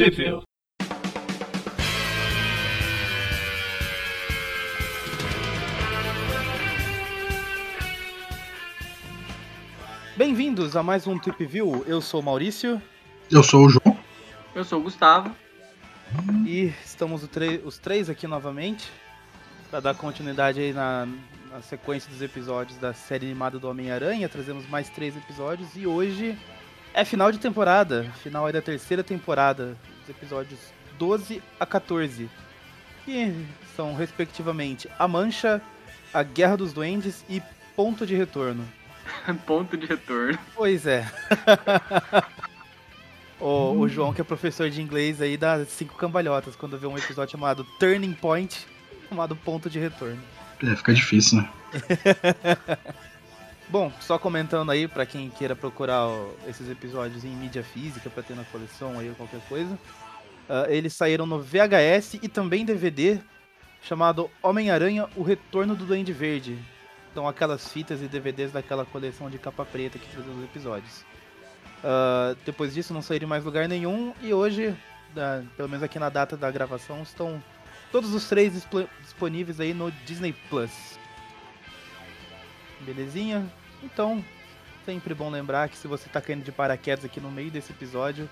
Trivia. Bem-vindos a mais um Trip View. Eu sou o Maurício Eu sou o João. Eu sou o Gustavo. e estamos os três aqui novamente para dar continuidade aí na, na sequência dos episódios da série animada do Homem-Aranha. Trazemos mais três episódios e hoje é final de temporada, final aí da terceira temporada, os episódios 12 a 14, que são respectivamente A Mancha, A Guerra dos Duendes e Ponto de Retorno. Ponto de retorno. Pois é. o, o João, que é professor de inglês aí, dá cinco cambalhotas quando vê um episódio chamado Turning Point, chamado Ponto de Retorno. É, fica difícil, né? Bom, só comentando aí pra quem queira procurar esses episódios em mídia física pra ter na coleção aí ou qualquer coisa. ah, eles saíram no VHS e também DVD chamado Homem-Aranha: O Retorno do Duende Verde. Então aquelas fitas e DVDs daquela coleção de capa preta que trazia os episódios. Ah, depois disso não saíram em mais lugar nenhum e hoje, da- pelo menos aqui na data da gravação, estão todos os três disponíveis aí no Disney Plus. Belezinha? Então, sempre bom lembrar que se você tá caindo de paraquedas aqui no meio desse episódio,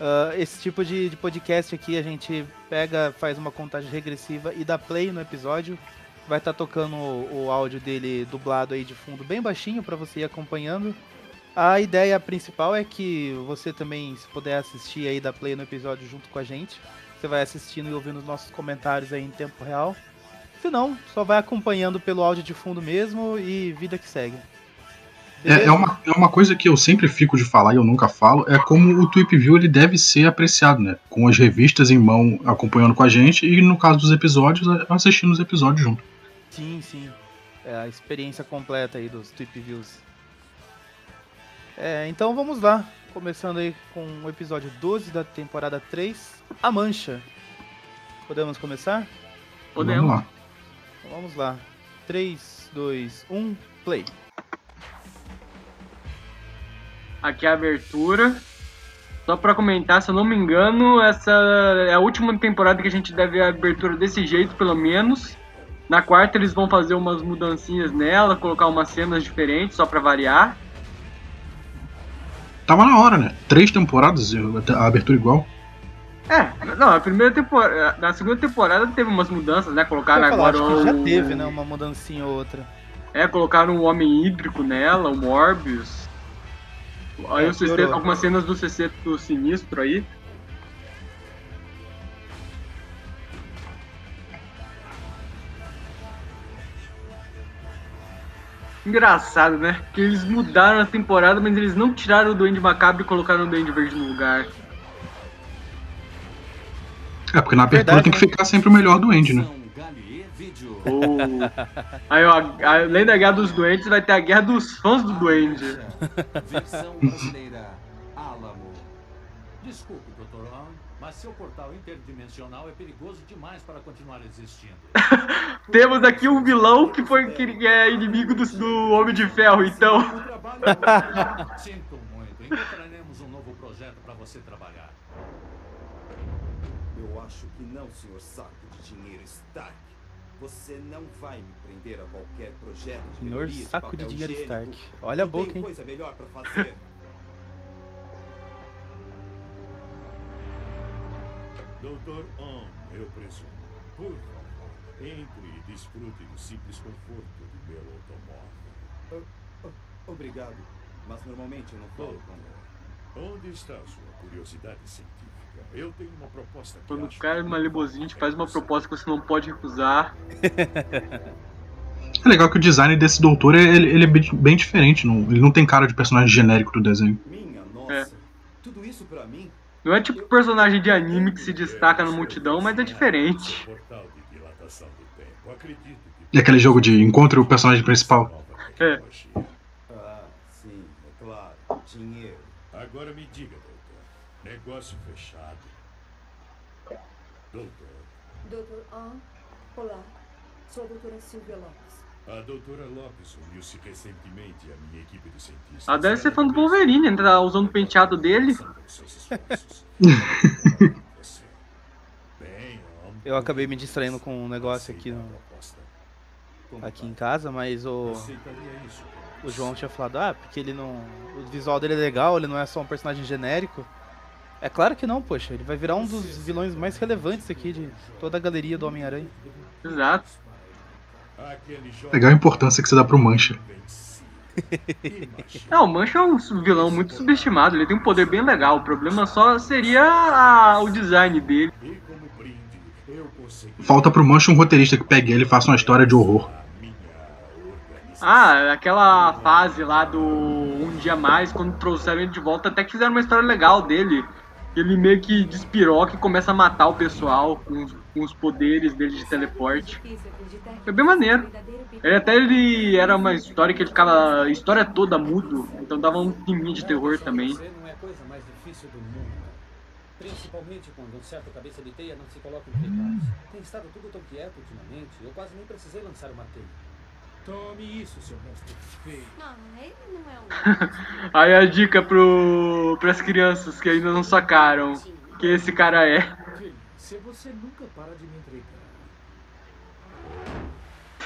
ah, esse tipo de, de podcast aqui a gente pega, faz uma contagem regressiva e dá play no episódio. Vai estar tocando o, o áudio dele dublado aí de fundo bem baixinho para você ir acompanhando. A ideia principal é que você também, se puder assistir aí, dá play no episódio junto com a gente. Você vai assistindo e ouvindo os nossos comentários aí em tempo real. Se não, só vai acompanhando pelo áudio de fundo mesmo e vida que segue. É, é uma, é uma coisa que eu sempre fico de falar e eu nunca falo, é como o Tweep View ele deve ser apreciado, né? Com as revistas em mão acompanhando com a gente e no caso dos episódios, assistindo os episódios junto. Sim, sim. É a experiência completa aí dos Tweep Views. É, então vamos lá. Começando aí com o episódio 12 da temporada 3, A Mancha. Podemos começar? Podemos. Vamos lá. Então vamos lá. 3, 2, 1, play. Aqui é a abertura. Só pra comentar, se eu não me engano, essa é a última temporada que a gente deve ver a abertura desse jeito, pelo menos. Na quarta eles vão fazer umas mudancinhas nela, colocar umas cenas diferentes, só pra variar. Tava na hora, né? Três temporadas, a abertura igual. É, não, a primeira temporada. Na segunda temporada teve umas mudanças, né? Colocaram falar, agora acho que já o- teve, né? Uma mudancinha ou outra. É, colocaram o Homem Hídrico nela, o Morbius. Aí É, o algumas cenas do sexteto sinistro aí. Engraçado, né? Que eles mudaram a temporada, mas eles não tiraram o Duende Macabro e colocaram o Duende Verde no lugar. É, porque na abertura Verdade, tem que né? ficar sempre o melhor do Andy, né? Ou- Aí, ó, a- além da Guerra dos Doentes, vai ter a Guerra dos Fãs do Duende. Versão brasileira Alamo. Desculpe, Dr. Long, mas seu portal interdimensional é perigoso demais para continuar existindo. Temos aqui um vilão que foi que é inimigo do, do Homem de Ferro, então. O trabalho... Sinto muito. Encontraremos um novo projeto para você trabalhar. Acho que não, senhor saco de dinheiro Stark. Você não vai me prender a qualquer projeto de Senhor melhoria saco de dinheiro higiênico. Stark. Olha a boca, hein? coisa melhor pra fazer. Doutor On, eu presumo. Por favor, entre e desfrute do simples conforto do meu automóvel. Obrigado, mas normalmente eu não falo com... Onde está a sua curiosidade científica? Eu tenho uma proposta que Quando o cara que numa limusine te faz uma proposta que você não pode recusar. É legal que o design desse doutor ele, ele é bem, bem diferente. Não, ele não tem cara de personagem genérico do desenho. Minha nossa, É. tudo isso pra mim? Não é tipo personagem de anime que se destaca na multidão, mas é diferente. que E aquele jogo de encontre o personagem principal. É. Ah, sim, é claro. Dinheiro. Agora me diga, doutor. Negócio fechado. Doutor, An, olá. Sou a doutora Silvia Lopes. a doutora Lopes uniu-se recentemente à minha equipe de cientistas. Ela deve ser fã do Wolverine, né? Tá usando o penteado dele. Eu acabei me distraindo com um negócio aqui, no- aqui em casa, mas o, o João tinha falado, ah, porque ele não. O visual dele é legal, ele não é só um personagem genérico. É claro que não, poxa, ele vai virar um dos vilões mais relevantes aqui de toda a galeria do Homem-Aranha. Exato. Legal a importância que você dá pro Mancha. Não, o Mancha é um vilão muito subestimado, ele tem um poder bem legal. O problema só seria a- o design dele. Falta pro Mancha um roteirista que pegue ele e faça uma história de horror. Ah, aquela fase lá do Um Dia Mais, quando trouxeram ele de volta, até que fizeram uma história legal dele. Ele meio que despiroca e começa a matar o pessoal com os, com os poderes dele de teleporte. Foi bem maneiro. Ele até ele era uma história que ele ficava a história toda mudo, então dava um climinha de terror também. É. Principalmente quando um certo cabeça de teia não se coloca nós. Tem estado tudo tão quieto ultimamente, eu quase nem precisei lançar uma teia. Tome isso, seu monstro feio. Não, ele não é um. Aí a dica pro pras crianças que ainda não sacaram que esse cara é. Filho, se você nunca para de me entregar.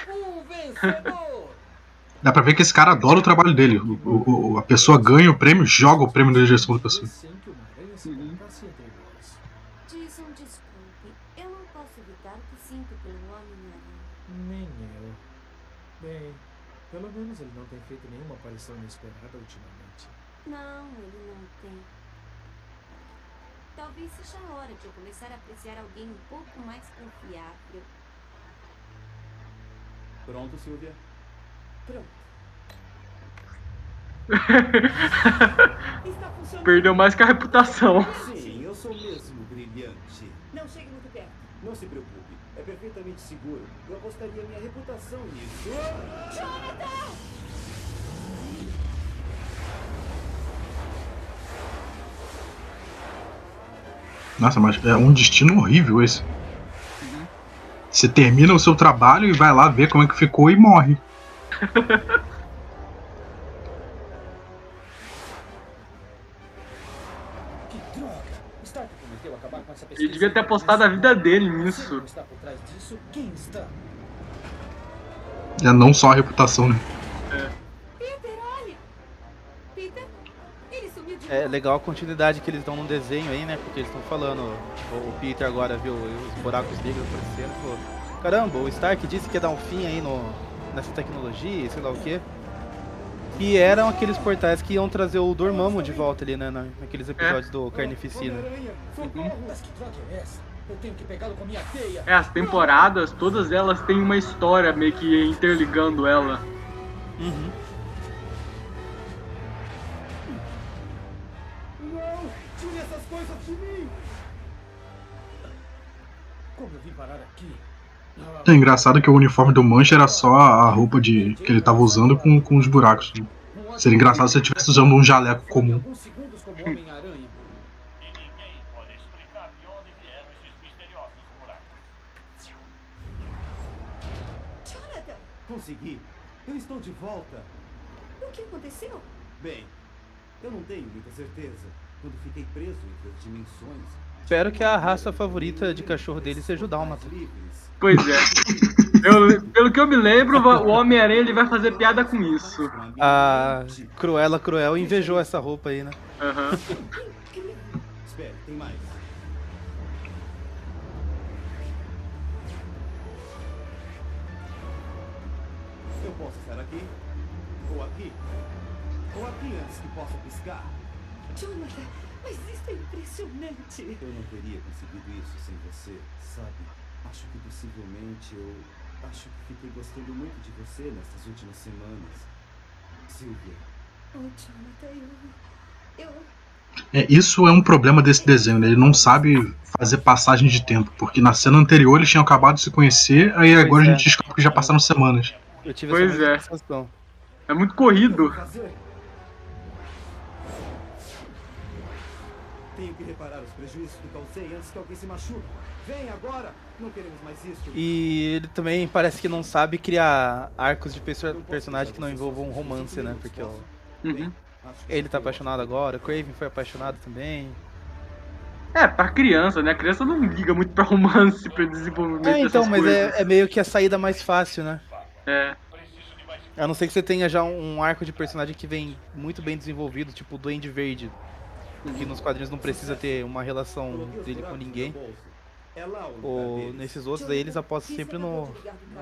Um vencedor! Dá pra ver que esse cara adora o trabalho dele. O- o- o- a pessoa ganha o prêmio, joga o prêmio na direção da pessoa. Sem que uma aranha se colocasse entre nós. Jason, desculpe. Eu não posso evitar o que sinto pelo Homem-Aranha. Nem eu. Bem, pelo menos ele não tem feito nenhuma aparição inesperada ultimamente. Não, ele não tem. Talvez seja a hora de eu começar a apreciar alguém um pouco mais confiável. Pronto, Silvia? Pronto. Está funcionando. Perdeu mais que a reputação. Sim, eu sou mesmo brilhante. Não chegue muito perto. Não se preocupe, é perfeitamente seguro. Eu apostaria minha reputação nisso. Nossa, mas é um destino horrível esse. Você termina o seu trabalho e vai lá ver como é que ficou e morre. Que droga! Stark prometeu acabar com essa pesquisa. Ele devia ter apostado a vida dele nisso. É não só a reputação, né? Peter, olha! Peter, ele sumiu de É legal a continuidade que eles dão no desenho aí, né? Porque eles estão falando, o o Peter agora viu os buracos negros aparecendo e falou, caramba, o Stark disse que ia dar um fim aí no, nessa tecnologia, e sei lá o quê. E eram aqueles portais que iam trazer o Dormammu de volta ali, né? na- Naqueles episódios do Carnificina. Droga é. É, as temporadas, todas elas têm uma história meio que interligando ela. Uhum. É engraçado que o uniforme do Mancha era só a roupa de que ele tava usando com, com os buracos. Seria engraçado se ele estivesse usando um jaleco comum. Alguns segundos como Homem-Aranha. E ninguém pode explicar de onde vieram esses misteriosos buracos. Jonathan, Consegui! Eu estou de volta! o que aconteceu? Bem, eu não tenho muita certeza. Quando fiquei preso entre as dimensões. Espero que a raça favorita de cachorro dele seja o Dálmata. Livres. Pois é. Eu- pelo que eu me lembro, o Homem-Aranha ele vai fazer piada com isso. A Cruella Cruel invejou essa roupa aí, né? Aham. Espere, tem mais. Eu posso estar aqui, ou aqui, ou aqui antes que possa piscar. Jonathan, mas isso é impressionante. Eu não teria conseguido isso sem você, sabe? Acho que possivelmente eu. Acho que fiquei gostando muito de você nessas últimas semanas. Silvia, Oh, Jonathan, eu. Eu. É, isso é um problema desse desenho, né? Ele não sabe fazer passagem de tempo, porque na cena anterior eles tinham acabado de se conhecer, aí agora a é. gente descobre que já passaram semanas. Eu tive Pois essa é. sensação. É muito corrido. Tenho que reparar os prejuízos que causei antes que alguém se machuque. Vem agora! Não queremos mais isso. E ele também parece que não sabe criar arcos de perso personagem que não envolvam um romance, né? Porque ó, Uhum. Ele tá apaixonado agora, o Craven foi apaixonado também. É, pra criança, né? A criança não liga muito pra romance, pra desenvolvimento É, então, mas é, é meio que a saída mais fácil, né? É. A não ser que você tenha já um, um arco de personagem que vem muito bem desenvolvido, tipo o Duende Verde. Que nos quadrinhos não precisa ter uma relação dele com ninguém. Ou nesses outros aí eles apostam sempre no,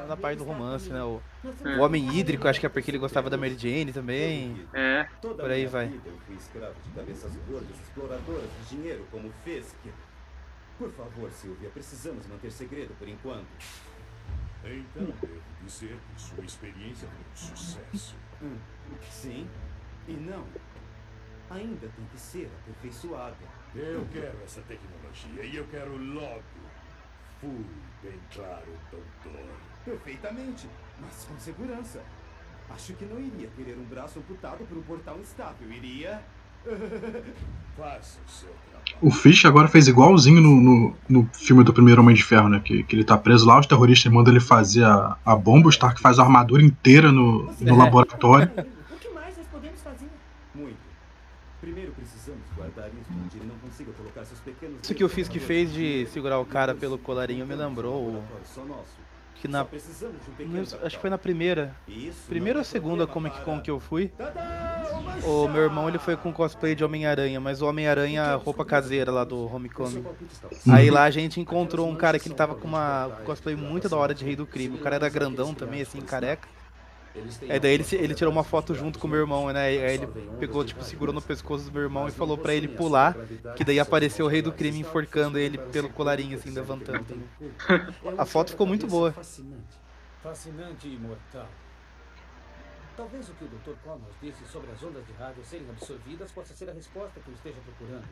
na, parte do romance, né? O, É. o Homem Hídrico, acho que é porque ele gostava da Mary Jane também. É. Por aí vai. vida eu fui escravo de cabeças gordas, exploradoras de dinheiro como Fisk. Por favor, Silvia, precisamos manter segredo por enquanto. Então, devo dizer que sua experiência foi um sucesso. Hum, sim e não. Ainda tem que ser aperfeiçoada. Eu quero essa tecnologia e eu quero logo. Fui bem claro, doutor. Perfeitamente, mas com segurança. Acho que não iria querer um braço amputado por um portal instável, iria? Faça o seu trabalho. O Fish agora fez igualzinho no, no, no filme do primeiro Homem de Ferro, né? Que, que ele tá preso lá, os terroristas mandam ele fazer a, a bomba, o Stark faz a armadura inteira no, no É. laboratório. O que mais nós podemos fazer? Muito. Primeiro precisamos guardar isso onde ele não consiga colocar seus pequenos. Isso que o Fisk fez de segurar o cara pelo colarinho me lembrou que na. Acho que foi na primeira. Primeira ou é segunda Comic Con que eu fui. O meu irmão ele foi com cosplay de Homem-Aranha, mas o Homem-Aranha roupa caseira lá do Homecoming. Aí lá a gente encontrou um cara que ele tava com uma cosplay muito da hora de Rei do Crime. O cara era grandão também, assim, careca. Aí daí ele, ele tirou uma foto junto com o meu irmão, né? Aí ele pegou, tipo, segurou no pescoço do meu irmão e falou pra ele pular, que daí apareceu o Rei do Crime enforcando ele pelo colarinho, assim, levantando. A foto ficou muito boa. Fascinante. Fascinante e imortal. Talvez o que o Dr. Connors disse sobre as ondas de rádio serem absorvidas possa ser a resposta que eu esteja procurando.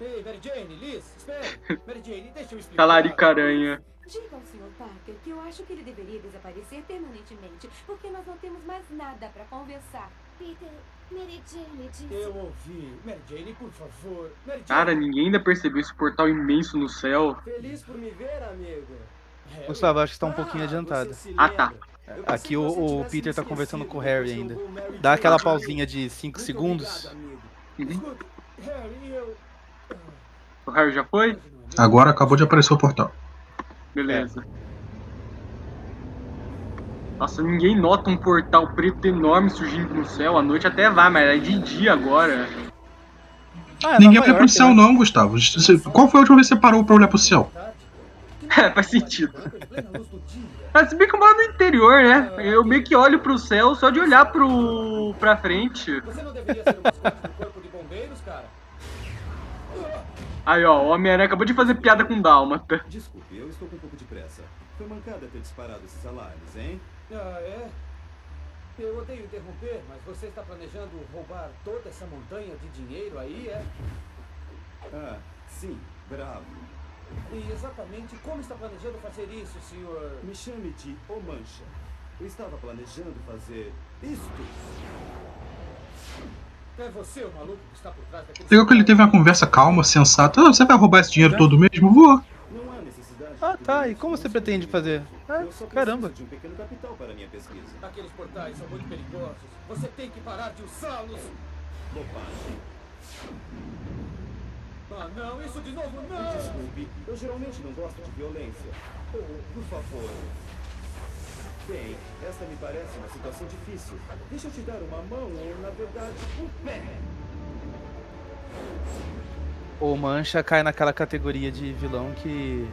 Ei, Mary Jane, Liz, espere! Mary Jane, deixa eu explicar. Talarica aranha. Diga ao Sr. Parker que eu acho que ele deveria desaparecer permanentemente, porque nós não temos mais nada para conversar. Peter, Mary Jane disse. Eu ouvi. Mary Jane, por favor. Mary Jane. Cara, ninguém ainda percebeu esse portal imenso no céu. Feliz por me ver, amigo. É, Gustavo, acho que tá um Ah, pouquinho adiantado. você se Ah, tá. Aqui o, o Peter tá me conversando com o Harry ainda. Dá aquela pausinha de 5 Muito segundos. obrigado. Uhum. O Harry já foi? Agora acabou de aparecer o portal. Beleza. Nossa, ninguém nota um portal preto enorme surgindo no céu. À noite até vai, mas é de dia agora. Ah, é Ninguém olha pro céu, né? não, Gustavo. Você- Qual foi a última vez que você parou pra olhar pro céu? É, faz sentido. Mas se bem que eu moro no interior, né? Eu meio que olho pro céu só de olhar pro... pra frente. Aí, ó, o Homem-Aranha acabou de fazer piada com Dálmata. Desculpe, eu estou com um pouco de pressa. Foi mancada ter disparado esses alarmes, hein? Ah, é? Eu odeio interromper, mas você está planejando roubar toda essa montanha de dinheiro aí, é? Ah, sim, bravo. E exatamente como está planejando fazer isso, senhor? Me chame de O Mancha. Eu estava planejando fazer isto. É você o maluco que está por trás daquele... Legal que ele teve uma conversa calma, sensata. Ah, você vai roubar esse dinheiro todo mesmo? Vou. Não há necessidade. de Ah, tá. E como você pretende fazer? Ah, caramba. de um pequeno capital para minha pesquisa. Aqueles portais são muito perigosos. Você tem que parar de usá-los. Bobagem. Ah, não, isso de novo não! Desculpe, eu geralmente não gosto de violência. Oh, por favor. Bem, esta me parece uma situação difícil. Deixa eu te dar uma mão ou, na verdade, um pé. O Mancha cai naquela categoria de vilão que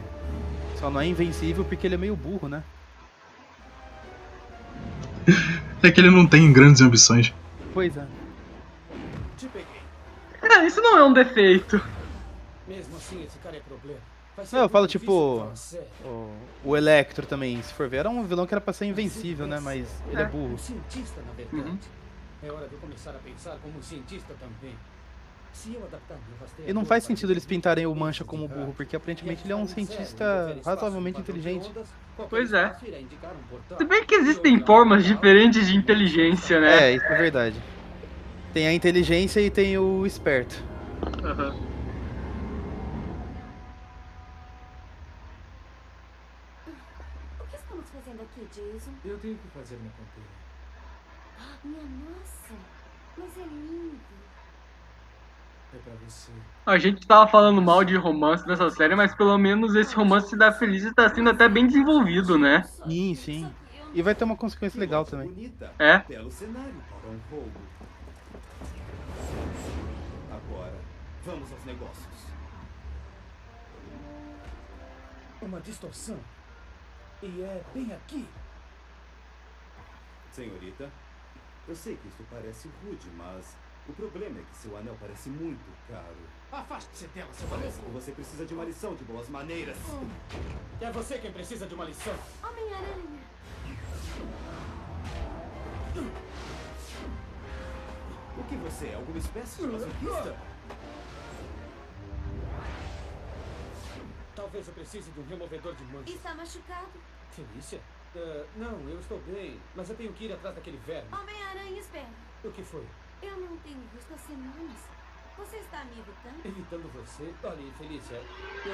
só não é invencível porque ele é meio burro, né? É que ele não tem grandes ambições. Pois é. Te peguei. É, isso não é um defeito. Mesmo assim, esse cara é Não, eu falo tipo. O, o Electro também, se for ver, era um vilão que era pra ser invencível, né? Mas ele é Um burro. cientista, na verdade. Uhum. É hora de eu começar a pensar como um cientista também. Se eu adaptar meu rastreador E não faz sentido eles pintarem o Mancha como burro, porque aparentemente ele é um cientista razoavelmente inteligente. Pois é. Se bem que existem formas diferentes de inteligência, né? É, isso é verdade. Tem a inteligência e tem o esperto. Aham. O que estamos fazendo aqui, Jason? Eu tenho que fazer minha ponteira. Minha nossa, mas é lindo. É pra você. A gente tava falando mal de romance nessa série, mas pelo menos esse romance da Feliz tá sendo até bem desenvolvido, né? Sim, sim. E vai ter uma consequência legal também. Bonita. É. Belo cenário para um roubo. Agora, vamos aos negócios. Uma distorção. E é bem aqui. Senhorita, eu sei que isso parece rude, mas o problema é que seu anel parece muito caro. Afaste-se dela, seu Parece maluco. que você precisa de uma lição de boas maneiras. É você quem precisa de uma lição. Homem-Aranha. O que você é? Alguma espécie de masoquista? Talvez eu precise de um removedor de manchas. Está machucado? Felícia? Ah, não, eu estou bem, mas eu tenho que ir atrás daquele verme. Homem-Aranha, espera. O que foi? Eu não tenho visto há semanas. Você está me evitando? Evitando você? Olha, Felícia, eu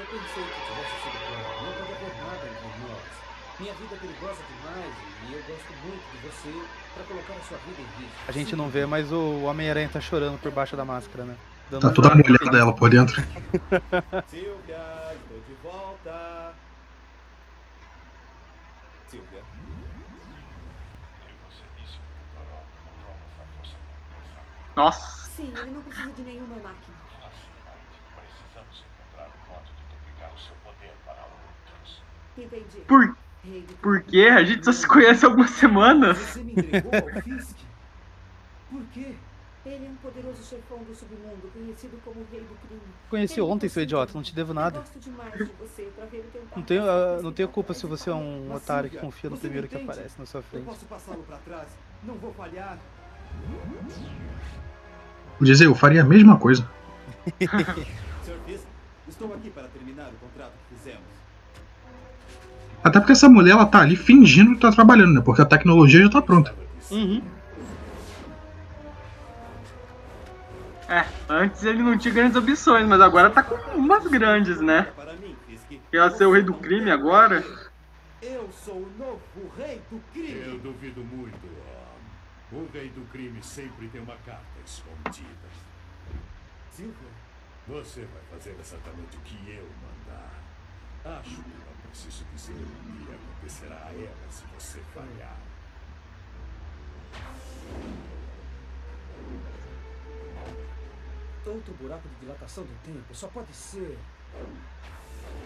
pensei que tivesse sido claro. Não pode haver nada entre nós. Minha vida é perigosa demais e eu gosto muito de você para colocar a sua vida em risco. A gente não vê, mas o Homem-Aranha tá chorando por baixo da máscara, né? Dando Tá toda molhada ela por dentro. Silvia, estou de volta. Silvia, Nossa. Sim, ele não precisa de nenhuma máquina. Precisamos encontrar um modo de duplicar o seu poder para outros. Entendi. Por, Rei do por quê? A gente só se conhece há algumas semanas. você me entregou ao Fisk? Por quê? Ele é um poderoso chefão do submundo, conhecido como o Rei do Crime. Conheci Ele ontem, seu idiota, não te devo nada. Eu gosto demais de você pra ver tentar Não tenho, por não tenho culpa se você é um otário que confia no primeiro que aparece na sua Eu frente. posso passá-lo pra trás. Não vou falhar. Vou dizer, eu faria a mesma coisa. Sr. Fisk, estou aqui para terminar o contrato que fizemos. Até porque essa mulher, ela tá ali fingindo que tá trabalhando, né? Porque a tecnologia já tá pronta. Uhum. É, antes ele não tinha grandes ambições, mas agora tá com umas grandes, né? Fisk. Ela ser o rei do crime agora. Eu sou o novo rei do Eu crime. duvido muito. O rei do crime sempre tem uma carta escondida. Silvia, Você vai fazer exatamente o que eu mandar. Acho que não preciso dizer o que acontecerá a ela se você falhar. Outro buraco de dilatação do tempo. Só pode ser.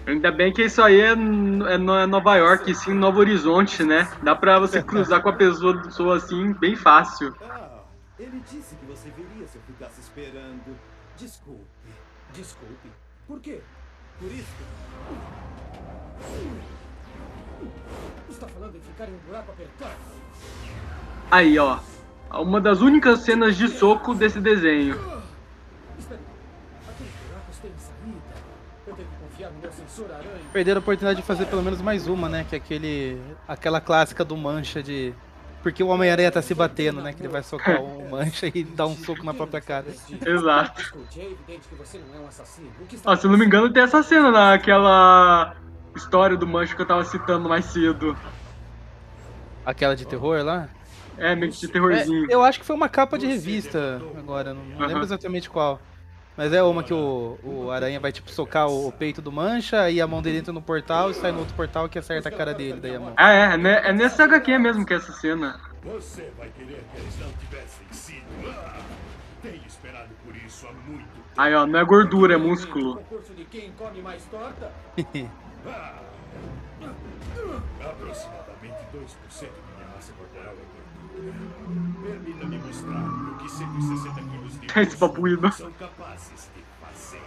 Ainda bem que isso aí é, é é Nova York, sim Novo Horizonte, né? Dá pra você cruzar com a pessoa, pessoa assim bem fácil. ah, ele disse que você viria se eu ficasse esperando. Desculpe. Desculpe. Por quê? Por isso, Está falando em ficar em um buraco apertado? Aí, ó. Uma das únicas cenas de soco desse desenho. Perderam a oportunidade de fazer pelo menos mais uma, né? Que é aquele. aquela clássica do mancha de. Porque o Homem-Aranha tá se batendo, né? Que ele vai socar o mancha e dar um soco na própria cara. Exato. É é Ó, se eu não me engano, tem essa cena naquela história do mancho que eu tava citando mais cedo. Aquela de terror lá? É, meio que de É, terrorzinho. eu acho que foi uma capa de revista agora, não, lembro exatamente qual. Mas é uma que o, o Aranha vai tipo socar o, o peito do mancha e a mão dele entra no portal e sai no outro portal que acerta a cara dele, daí a mão. Ah, é, é, ne- é nessa HQ mesmo que é essa cena. Você vai querer que eles não tivessem sido. Ah, tenho esperado por isso há muito tempo. Aí, ó, não é gordura, é músculo. Ah, aproximadamente 2% de minha massa corporal é. Permita-me mostrar o que 160 quilos de Esse babuíno. são capazes de fazer.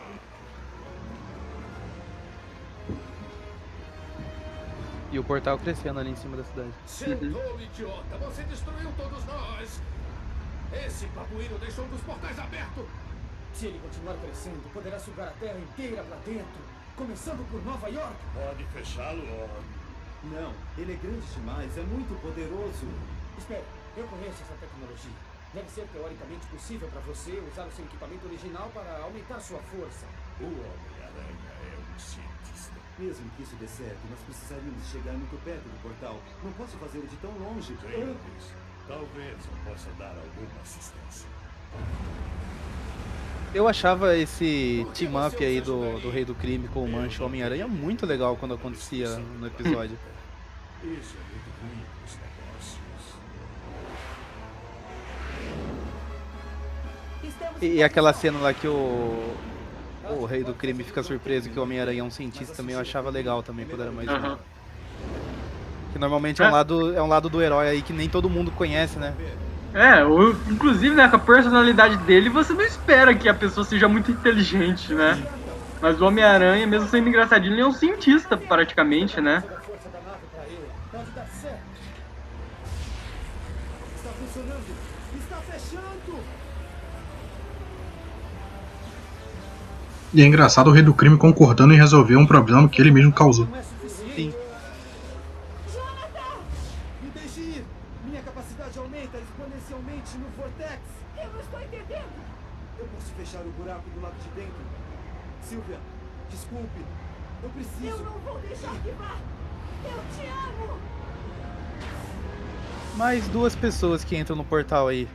E o portal crescendo ali em cima da cidade. Seu tolo idiota, você destruiu todos nós! Esse babuíno deixou um dos portais aberto! Se ele continuar crescendo, poderá sugar a Terra inteira pra dentro, começando por Nova York. Pode fechá-lo, homem. não. Ele é grande demais, é muito poderoso. Espera, eu conheço essa tecnologia. Deve ser teoricamente possível para você usar o seu equipamento original para aumentar sua força. O Homem-Aranha é um cientista. Mesmo que isso dê certo, nós precisaríamos chegar muito perto do portal. Não posso fazê-lo de tão longe. Nisso. Talvez eu possa dar alguma assistência. Eu achava esse team-up aí do, do Rei do Crime com o Mancha Homem-Aranha muito legal quando acontecia no episódio. Isso é muito ruim E, aquela cena lá que o, o Rei do Crime fica surpreso que o Homem-Aranha é um cientista também, eu achava legal também quando era mais Aham. novo. Que normalmente é um, É. lado, é um lado do herói aí que nem todo mundo conhece, né? É, inclusive, né, com a personalidade dele, você não espera que a pessoa seja muito inteligente, né? Mas o Homem-Aranha, mesmo sendo engraçadinho, ele é um cientista, praticamente, né? Está funcionando! E é engraçado o rei do crime concordando em resolver um problema que ele mesmo causou. Sim. Me deixe ir! Minha capacidade aumenta exponencialmente no Vortex! Eu não estou entendendo. Eu posso fechar o buraco do lado de dentro? Silvia, desculpe. Eu preciso. Eu não vou deixar que vá. Eu te amo. Mais duas pessoas que entram no portal aí.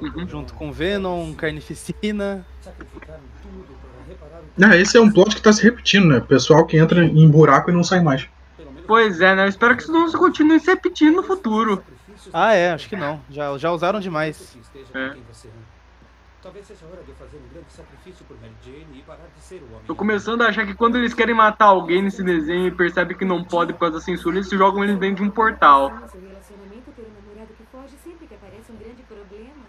Uhum. Junto com Venom, Carnificina. É, esse é um plot que tá se repetindo, né? Pessoal que entra em buraco e não sai mais. Pois é, né? Eu espero que isso não se continue se repetindo no futuro. Ah, é, acho que não. Já, já usaram demais. É. com quem você ama. Talvez seja hora de eu fazer um grande sacrifício por Mary Jane e parar de ser o homem. Tô começando a achar que quando eles querem matar alguém nesse desenho e percebem que não pode por causa da censura, eles jogam eles dentro de um portal. No seu relacionamento, ter um namorado que foge sempre que aparece um grande problema.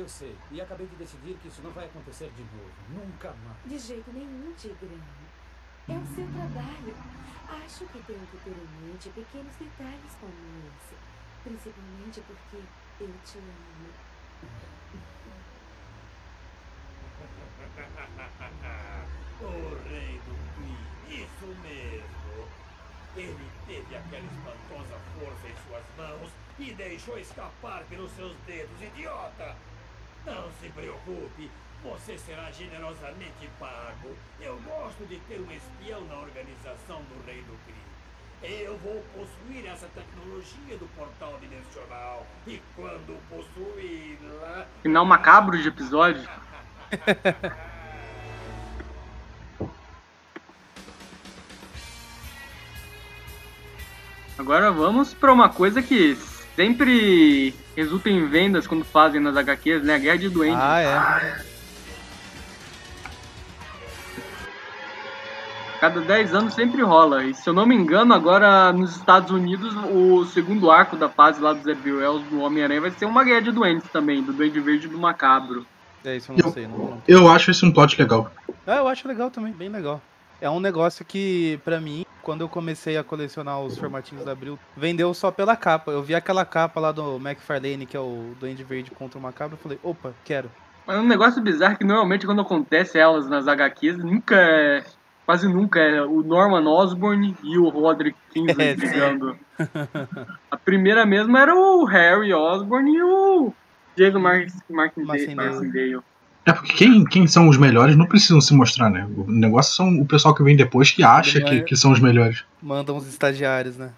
Eu sei. E acabei de decidir que isso não vai acontecer de novo. Nunca mais. De jeito nenhum, Tigrão. É o seu trabalho. Acho que tenho que ter em mente pequenos detalhes como esse. Principalmente porque eu te amo. o rei do crime, isso mesmo. Ele teve aquela espantosa força em suas mãos e deixou escapar pelos seus dedos, idiota! Não se preocupe, você será generosamente pago. Eu gosto de ter um espião na organização do rei do crime. Eu vou possuir essa tecnologia do portal dimensional e quando possuí-la, Final macabro de episódio. Agora vamos pra uma coisa que sempre resulta em vendas quando fazem nas HQs, né? A Guerra de Duendes. Ah, é. Cada 10 anos sempre rola. E se eu não me engano, agora nos Estados Unidos, o segundo arco da fase lá dos Evil Elves do Homem-Aranha vai ser uma guerra de duendes também, do Duende Verde e do Macabro. É isso, eu não sei. Não, não. Eu acho esse um plot legal. Ah, eu acho legal também, bem legal. É um negócio que, pra mim, quando eu comecei a colecionar os formatinhos da Abril, vendeu só pela capa. Eu vi aquela capa lá do McFarlane, que é o Duende Verde contra o Macabro, eu falei, opa, quero. Mas é um negócio bizarro que normalmente quando acontece elas nas HQs, nunca é. Quase nunca é o Norman Osborn e o Roderick Kingsley É, brigando. A primeira mesmo era o Harry Osborn e o Diego Mar Martindale. Martindale. É porque quem, quem são os melhores não precisam se mostrar, né? O negócio são o pessoal que vem depois que acha que, que são os melhores. Mandam os estagiários, né?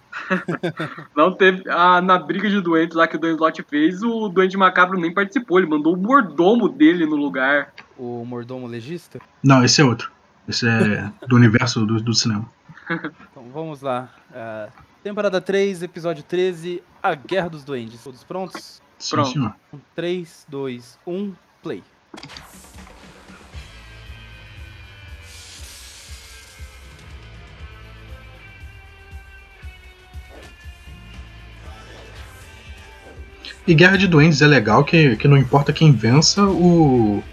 Não teve. Ah, na briga de doentes lá que o Dan Slott fez, o Doente Macabro nem participou. Ele mandou o mordomo dele no lugar. O mordomo legista. Não, esse é outro. Esse é do universo do, do cinema. Então vamos lá. Ah, temporada 3, episódio 13, A Guerra dos Duendes. Todos prontos? Sim, Pronto. senhor. 3, 2, 1, play. E Guerra de Duendes é legal que, que não importa quem vença, o,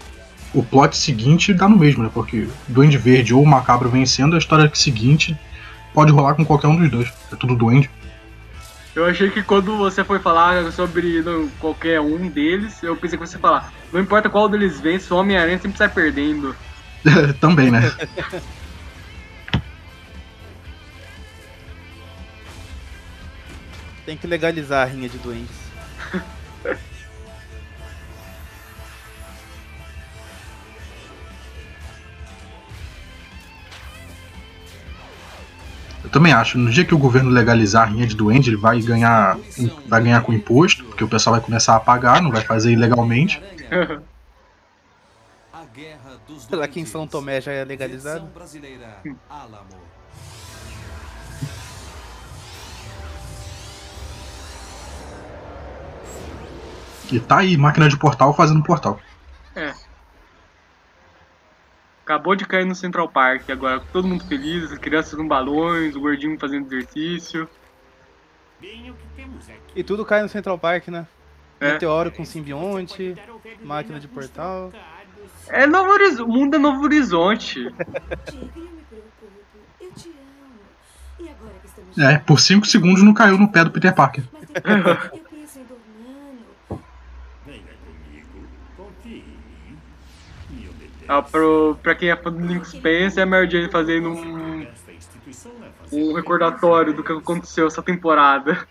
o plot seguinte dá no mesmo, né? Porque Duende Verde ou Macabro vencendo, a história seguinte pode rolar com qualquer um dos dois. É tudo Duende. Eu achei que quando você foi falar sobre não, qualquer um deles, eu pensei que você ia falar. Não importa qual deles vence, o Homem-Aranha sempre sai perdendo. Também, né? Tem que legalizar a rinha de duendes. Também acho. No dia que o governo legalizar a rinha de duende, ele vai ganhar, vai ganhar com imposto, porque o pessoal vai começar a pagar, não vai fazer ilegalmente. Lá que em São Tomé já é legalizado. E tá aí, máquina de portal fazendo portal. É. Acabou de cair no Central Park agora, todo mundo feliz, as crianças com balões, o gordinho fazendo exercício. E tudo cai no Central Park, né? É. Meteoro com simbionte, máquina de portal. É Novo Horizonte, o mundo é Novo Horizonte. Tigre, eu me preocupo. Eu te amo. E agora que estamos É, por 5 segundos não caiu no pé do Peter Parker. Mas depois eu penso em Dornano. Venha comigo. Confie em mim. E eu detesto Ah, pro, pra quem é fã do Nick Spencer, é a Mary Jane fazendo um, é um recordatório do que aconteceu essa temporada.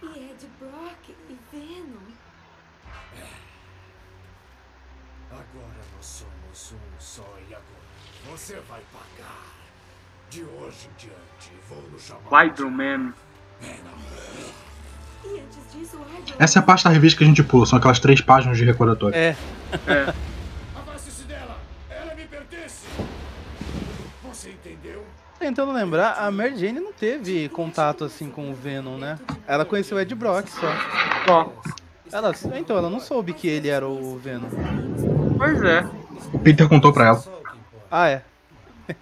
Agora você vai pagar. De hoje em diante, vou chamar. Essa é a parte da revista que a gente pula, são aquelas três páginas de recordatório. É, É. tentando lembrar, a Mary Jane não teve contato assim com o Venom, né? Ela conheceu o Ed Brock só. Ó, Ela, então, ela não soube que ele era o Venom. pois é. O Peter contou pra ela. Só. Ah, é.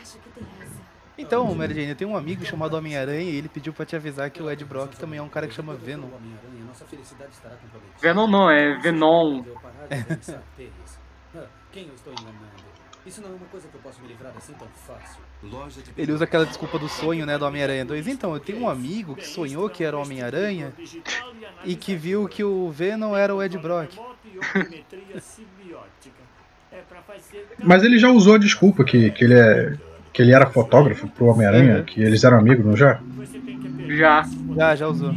Acho que tem razão. Então, Mary Jane, eu tenho um amigo chamado Homem-Aranha e ele pediu pra te avisar que o Ed Brock também é um cara que chama Venom. Venom não, é Venom. Quem eu estou enganando? Isso não é uma coisa que eu posso me livrar assim tão fácil. Loja de Ele usa aquela desculpa do sonho, né, do Homem-Aranha 2. Então, eu tenho um amigo que sonhou que era o Homem-Aranha e que viu que o Venom era o Ed Brock. Mas ele já usou a desculpa que, que, ele, é, que ele era fotógrafo pro Homem-Aranha, que eles eram amigos, não já? Já. Já, já usou.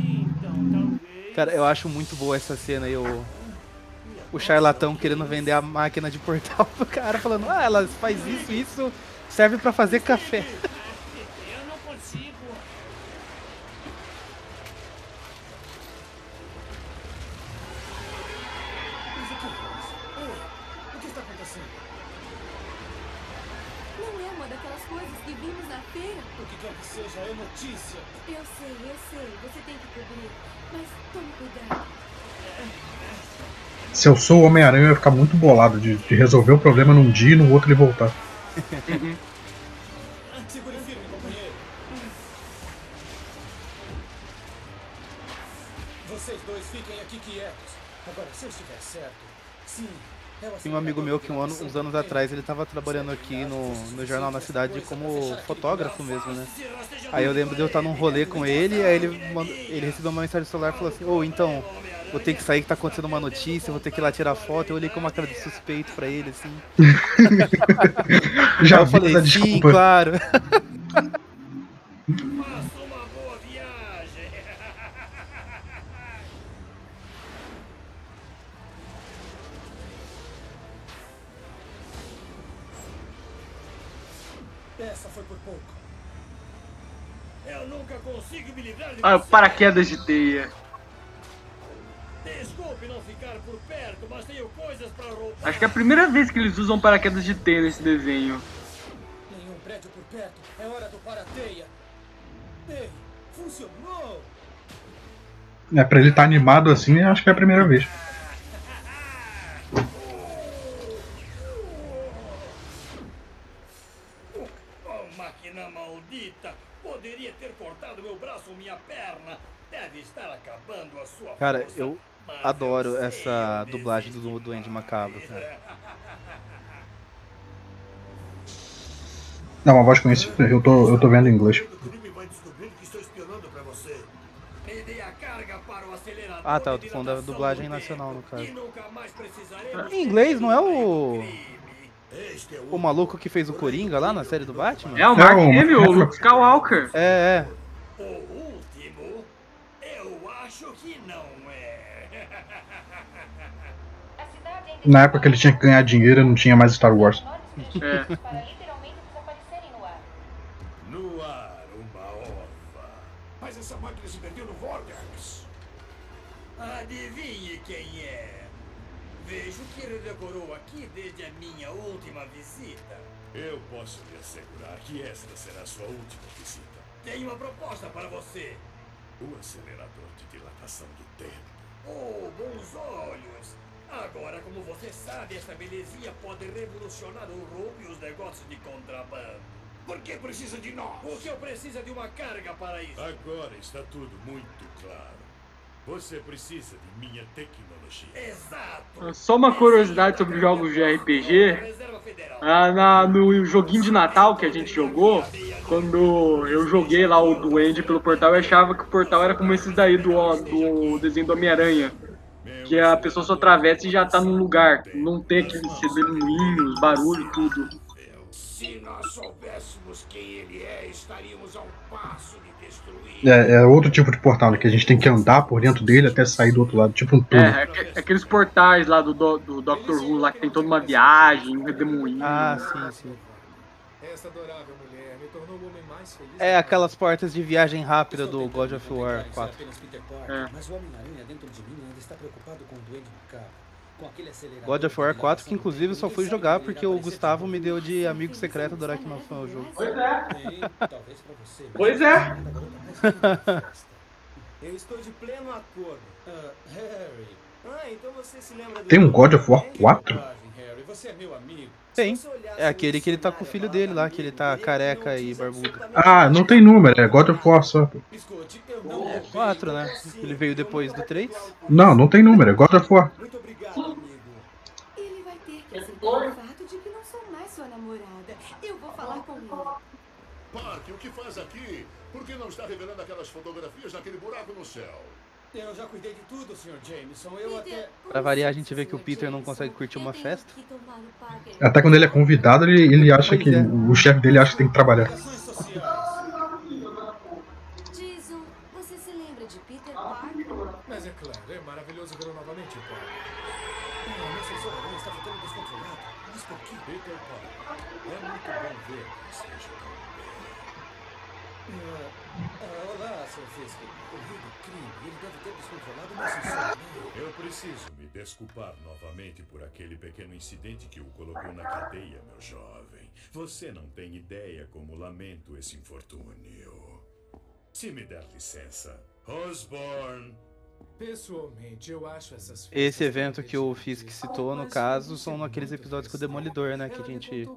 Cara, eu acho muito boa essa cena aí, o, o charlatão querendo vender a máquina de portal pro cara, falando, ah, ela faz isso, isso, serve pra fazer café. Eu não consigo. O que está acontecendo? Não é uma daquelas coisas que vimos na feira. O que quer que seja é notícia. Eu sei, eu sei. Você tem que cobrir. Mas tome cuidado. Se eu sou o Homem-Aranha, eu ia ficar muito bolado de, de resolver o problema num dia e no outro ele voltar. Tem um amigo meu que um ano- uns anos atrás ele tava trabalhando aqui no, no jornal na cidade como fotógrafo mesmo, né? Aí eu lembro de eu estar num rolê com ele, aí ele, ele recebeu uma mensagem no celular e falou assim, ô, então, vou ter que sair que tá acontecendo uma notícia, vou ter que ir lá tirar foto. Eu olhei com uma cara de suspeito pra ele, assim. Já eu falei, essa sim, desculpa. claro. Faça uma boa viagem. Essa Acho que é a primeira vez que eles usam paraquedas de teia nesse desenho. Nenhum prédio por perto. É hora do para-teia. Ei, funcionou! É, pra ele estar animado assim, acho que é a primeira vez. Oh, máquina maldita! Poderia ter cortado meu braço ou minha perna. Deve estar acabando a sua Cara, força, eu adoro essa dublagem do Duende Macabro, cara. Não, uma voz conhecida, eu tô, eu tô vendo em inglês. O o Ah, tá, eu tô falando da dublagem nacional, no caso. Em inglês, não é o, é o maluco que fez o Coringa lá na série do Batman? É o Mark Hamill, o Mark- Luke Skywalker. É, é. o último. Eu acho que não é. Na época que ele tinha que ganhar dinheiro, não tinha mais Star Wars. É. Para literalmente desaparecerem no ar. No ar, uma ova. Mas essa máquina se perdeu no Vortex. Adivinhe quem é? Vejo que ele decorou aqui desde a minha última visita. Eu posso lhe assegurar que esta será sua última visita. Tenho uma proposta para você. O acelerador de dilatação do tempo. Oh, bons olhos! Agora, como você sabe, esta belezinha pode revolucionar o roubo e os negócios de contrabando. Por que precisa de nós? Porque eu preciso de uma carga para isso. Agora está tudo muito claro. Você precisa de minha tecnologia. Exato. Só uma curiosidade sobre jogos de RPG. Ah, na- no joguinho de Natal que a gente jogou, quando eu joguei lá o Duende pelo portal, eu achava que o portal era como esses daí do, do desenho do Homem-Aranha. Que a pessoa só atravessa e já tá num lugar. Não tem aqueles redemoinhos, barulho, tudo. Se nós soubéssemos quem ele é, estaríamos a um passo de destruir. É, é outro tipo de portal, né? Que a gente tem que andar por dentro dele até sair do outro lado, tipo um túnel. É, aque- aqueles portais lá do, do, do Doctor Who, lá que tem toda uma viagem, um redemoinho. Ah, sim, sim. Esta adorável mulher me tornou o homem mais feliz. É aquelas portas de viagem rápida do God of War 4. apenas Peter Parker, É. God of War de 4, que inclusive eu só fui jogar porque o Gustavo me deu de amigo secreto do Aracnofan o jogo. Pois é. Pois é. a garota mais linda da festa. Eu estou de pleno acordo. Ah, Harry. Ah, então você se lembra do. Tem um God of War 4? Bobagem, Harry. Você é meu amigo. Tem. É aquele que ele tá com o filho dele lá, que ele tá careca e barbudo. Ah, não tem número, é God of War só. É 4, né? Ele veio depois do 3. Não, não tem número, é God of War. Muito obrigado, amigo. Ele vai ter que aceitar o fato de que não sou mais sua namorada. Eu vou falar com ele. Park, o que faz aqui? Por que não está revelando aquelas fotografias naquele buraco no céu? Eu já cuidei de tudo, Sr. Jameson. Eu até. Pra variar, a gente vê que o Peter não consegue curtir uma festa. Até quando ele é convidado, ele, ele acha que. O chefe dele acha que tem que trabalhar. Preciso me desculpar novamente por aquele pequeno incidente que o colocou na cadeia, meu jovem. Você não tem ideia como lamento esse infortúnio. Se me der licença, Osborne. Pessoalmente, eu acho essas Esse evento que o Fisk citou, no caso, são naqueles episódios com o Demolidor, né? Que a gente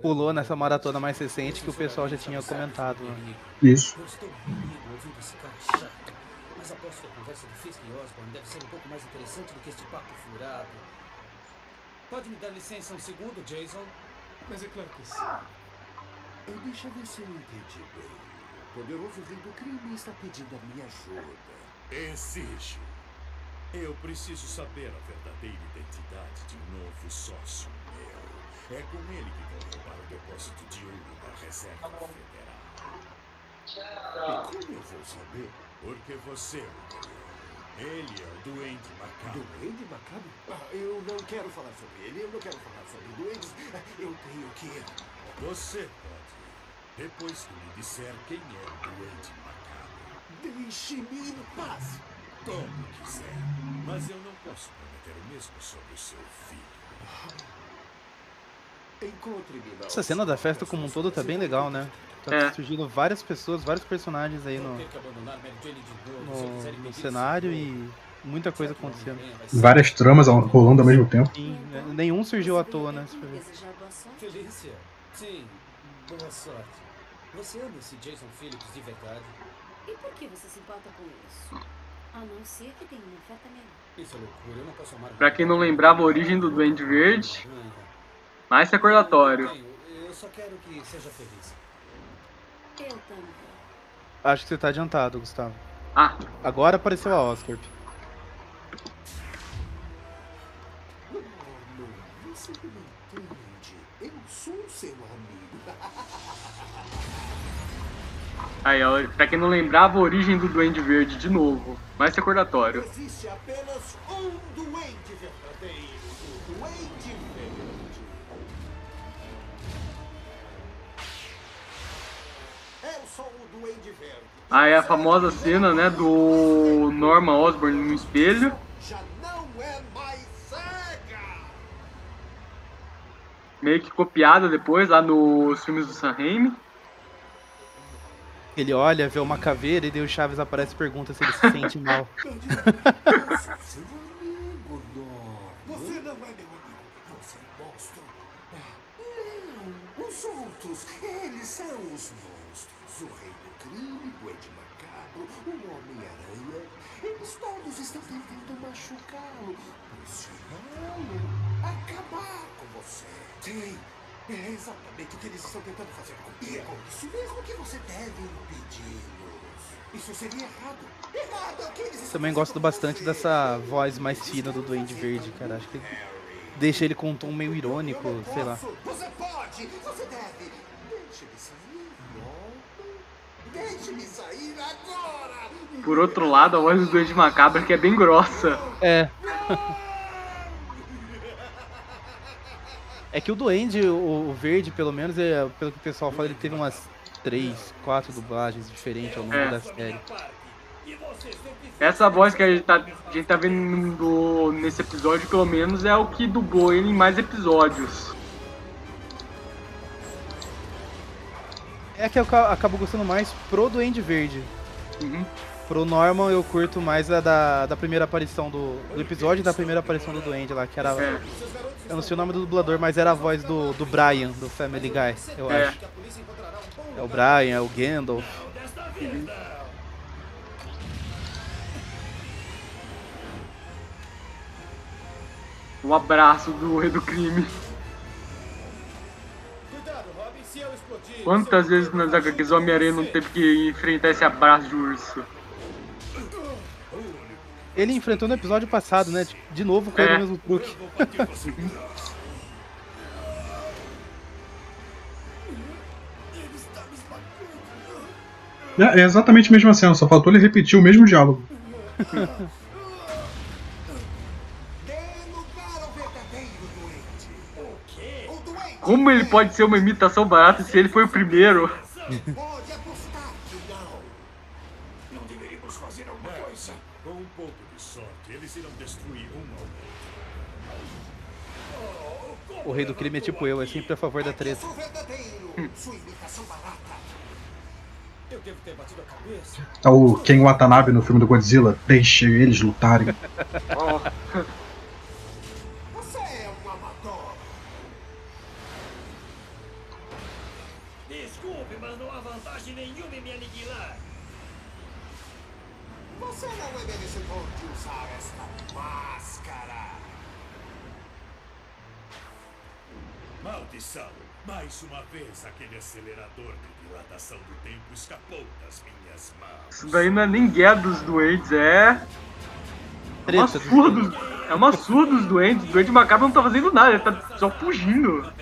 pulou nessa maratona mais recente que o pessoal já tinha comentado. Né? Isso. Mas aposto que a conversa de Fisk e Osborne deve ser um pouco mais interessante do que este papo furado. Pode me dar licença um segundo, Jason? Mas é claro que sim. Eu deixa eu ver se eu entendi bem. O poderoso rei do crime está pedindo a minha ajuda. Exige. Eu preciso saber a verdadeira identidade de um novo sócio meu. É com ele que vou roubar o depósito de ouro da Reserva Federal. E como eu vou saber? Porque você o ganhou. Ele é o Duende Macabro. Duende Macabro? Ah, eu não quero falar sobre ele, eu não quero falar sobre duendes. Ah, Eu tenho que. Você pode. Depois que me disser quem é o Duende Macabro. Deixe-me em paz. Como quiser. Mas eu não posso prometer o mesmo sobre o seu filho. Encontre-me na Essa cena da festa como um todo tá bem legal, né? Tá É. surgindo várias pessoas, vários personagens aí no, no, no cenário e muita coisa acontecendo. Várias tramas rolando ao mesmo tempo. Sim, né? nenhum surgiu à toa, né? boa sorte? Felícia, sim, boa sorte. Você ama esse Jason Phillips de verdade? E por que você se importa com isso? A não ser que tenha uma oferta melhor. Isso é loucura, eu não posso amar Pra quem não lembrava a origem do Duende Verde, mais recordatório. Eu só quero que seja feliz. Eu também. Acho que você tá adiantado, Gustavo. Ah. Agora apareceu a amigo. Aí, ó, pra quem não lembrava a origem do Duende Verde de novo, mais recordatório. Existe apenas um Aí a famosa cena, né, do Norman Osborn no espelho. Já não é mais meio que copiada depois lá nos filmes do Sam Raimi. Ele olha, vê uma caveira e daí o Chaves aparece e pergunta se ele se sente mal. Seu amigo, Dor. Você não é meu amigo. Você é monstro. Não, os outros, eles são os monstros. O rei do crime, o Ed Macabro, o Homem-Aranha. Eles todos estão tentando machucá-lo, pressioná-lo, acabar com você. Sim, é exatamente o que eles estão tentando fazer comigo. E é com isso mesmo que você deve impedi-los. Isso seria errado. Errado é o que eles estão Também gosto bastante dessa voz mais fina do Duende Verde, cara. Acho que deixa ele com um tom meio irônico, sei lá. Você pode, você deve. Deixe-me sair logo. Deixe-me sair agora. Por outro lado, a voz do Duende Macabro que é bem grossa. É. É que o Duende, o, Verde, pelo menos, é, pelo que o pessoal fala, ele teve umas três, quatro dublagens diferentes ao longo É. da série. Essa voz que a gente tá, a gente tá vendo nesse episódio, pelo menos, é o que dublou ele em mais episódios. É que eu ca- acabo gostando mais pro Duende Verde. Pro Norman eu curto mais a da, da primeira aparição do, do episódio da primeira aparição do Duende lá, que era. Eu não sei o nome do dublador, mas era a voz do, do Brian, do Family Guy, eu É. acho. É o Brian, é o Gandalf. Um abraço do rei do crime. Quantas vezes nas HQs o Homem-Aranha não teve que enfrentar esse abraço de urso? Ele enfrentou no episódio passado, né? De novo com ele É. o mesmo truque. É, é exatamente a mesma cena, só faltou ele repetir o mesmo diálogo. Como ele pode ser uma imitação barata se ele foi o primeiro? O rei do crime é tipo eu, é sempre a favor da treta. Sou verdadeiro. Sua imitação barata. Eu devo ter batido a cabeça. É o Ken Watanabe no filme do Godzilla. Deixe eles lutarem. Maldição! Mais uma vez, aquele acelerador de dilatação do tempo escapou das minhas mãos. Isso daí não é nem guerra dos doentes, é. É uma surra dos, é uma surra dos doentes. O doente macabro não tá fazendo nada, ele tá só fugindo.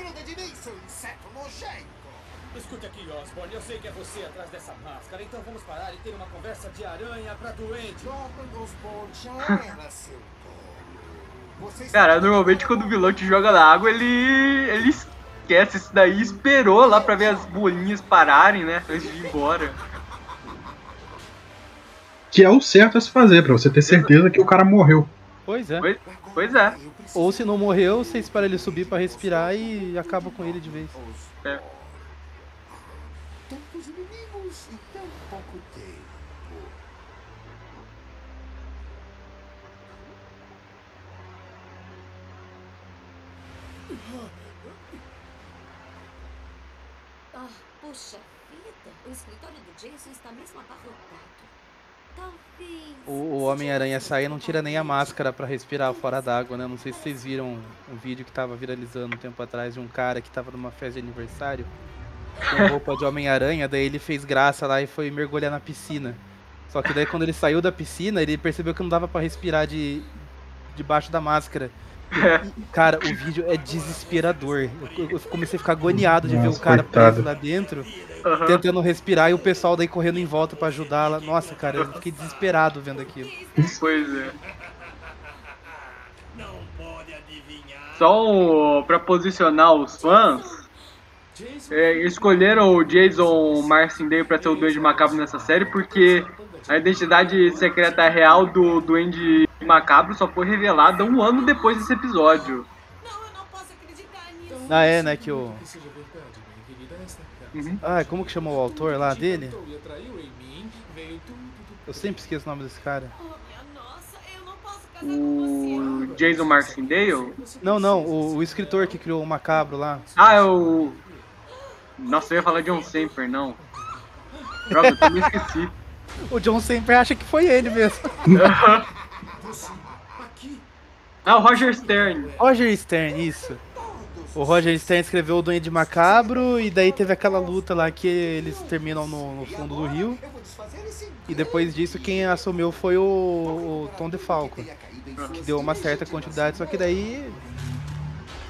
Desgruda de inseto nojento. Escute aqui, Osborne. Eu sei que é você atrás dessa máscara, então vamos parar e ter uma conversa de aranha pra doente. Cara, normalmente quando o vilão te joga na água, ele. ele esquece isso daí e esperou lá pra ver as bolinhas pararem, né? Antes de ir embora. Que é o certo a se fazer, pra você ter certeza que o cara morreu. Pois é. Pois, pois é. Ou se não morreu, você espera ele subir pra respirar e acaba com ele de vez. É. tantos inimigos em tão pouco tempo. Ah, puxa vida. O escritório do Jason está mesmo abarrotado. O, Homem-Aranha sai e não tira nem a máscara pra respirar fora d'água, né? Não sei se vocês viram um vídeo que tava viralizando um tempo atrás de um cara que tava numa festa de aniversário com roupa de Homem-Aranha, daí ele fez graça lá e foi mergulhar na piscina. Só que daí quando ele saiu da piscina, ele percebeu que não dava pra respirar de debaixo da máscara. Cara, o vídeo é desesperador. Eu, eu comecei a ficar agoniado de ver Nossa, o cara coitado. preso lá dentro, Aham. tentando respirar e o pessoal daí correndo em volta pra ajudá-la. Nossa, cara, eu fiquei desesperado vendo aquilo. Pois é. Só um, pra posicionar os fãs, é, escolheram o Jason Marcindale pra ser o Duende Macabro nessa série porque a identidade secreta real do Duende Macabro só foi revelada um ano depois desse episódio. Ah, é, né, que o... Esta casa. Uhum. Ah, como que chamou o autor lá dele? Eu sempre esqueço o nome desse cara. O Jason Marcindale? Não, não, o, o escritor que criou o Macabro lá. Ah, é o. Nossa, eu ia falar John Semper, não. Droga, eu também esqueci. O John sempre acha que foi ele mesmo. Ah, o Roger Stern. Roger Stern, isso. O Roger Stern escreveu o Duende Macabro e daí teve aquela luta lá que eles terminam no, no fundo do rio. E depois disso quem assumiu foi o, o Tom DeFalco, que deu uma certa quantidade, só que daí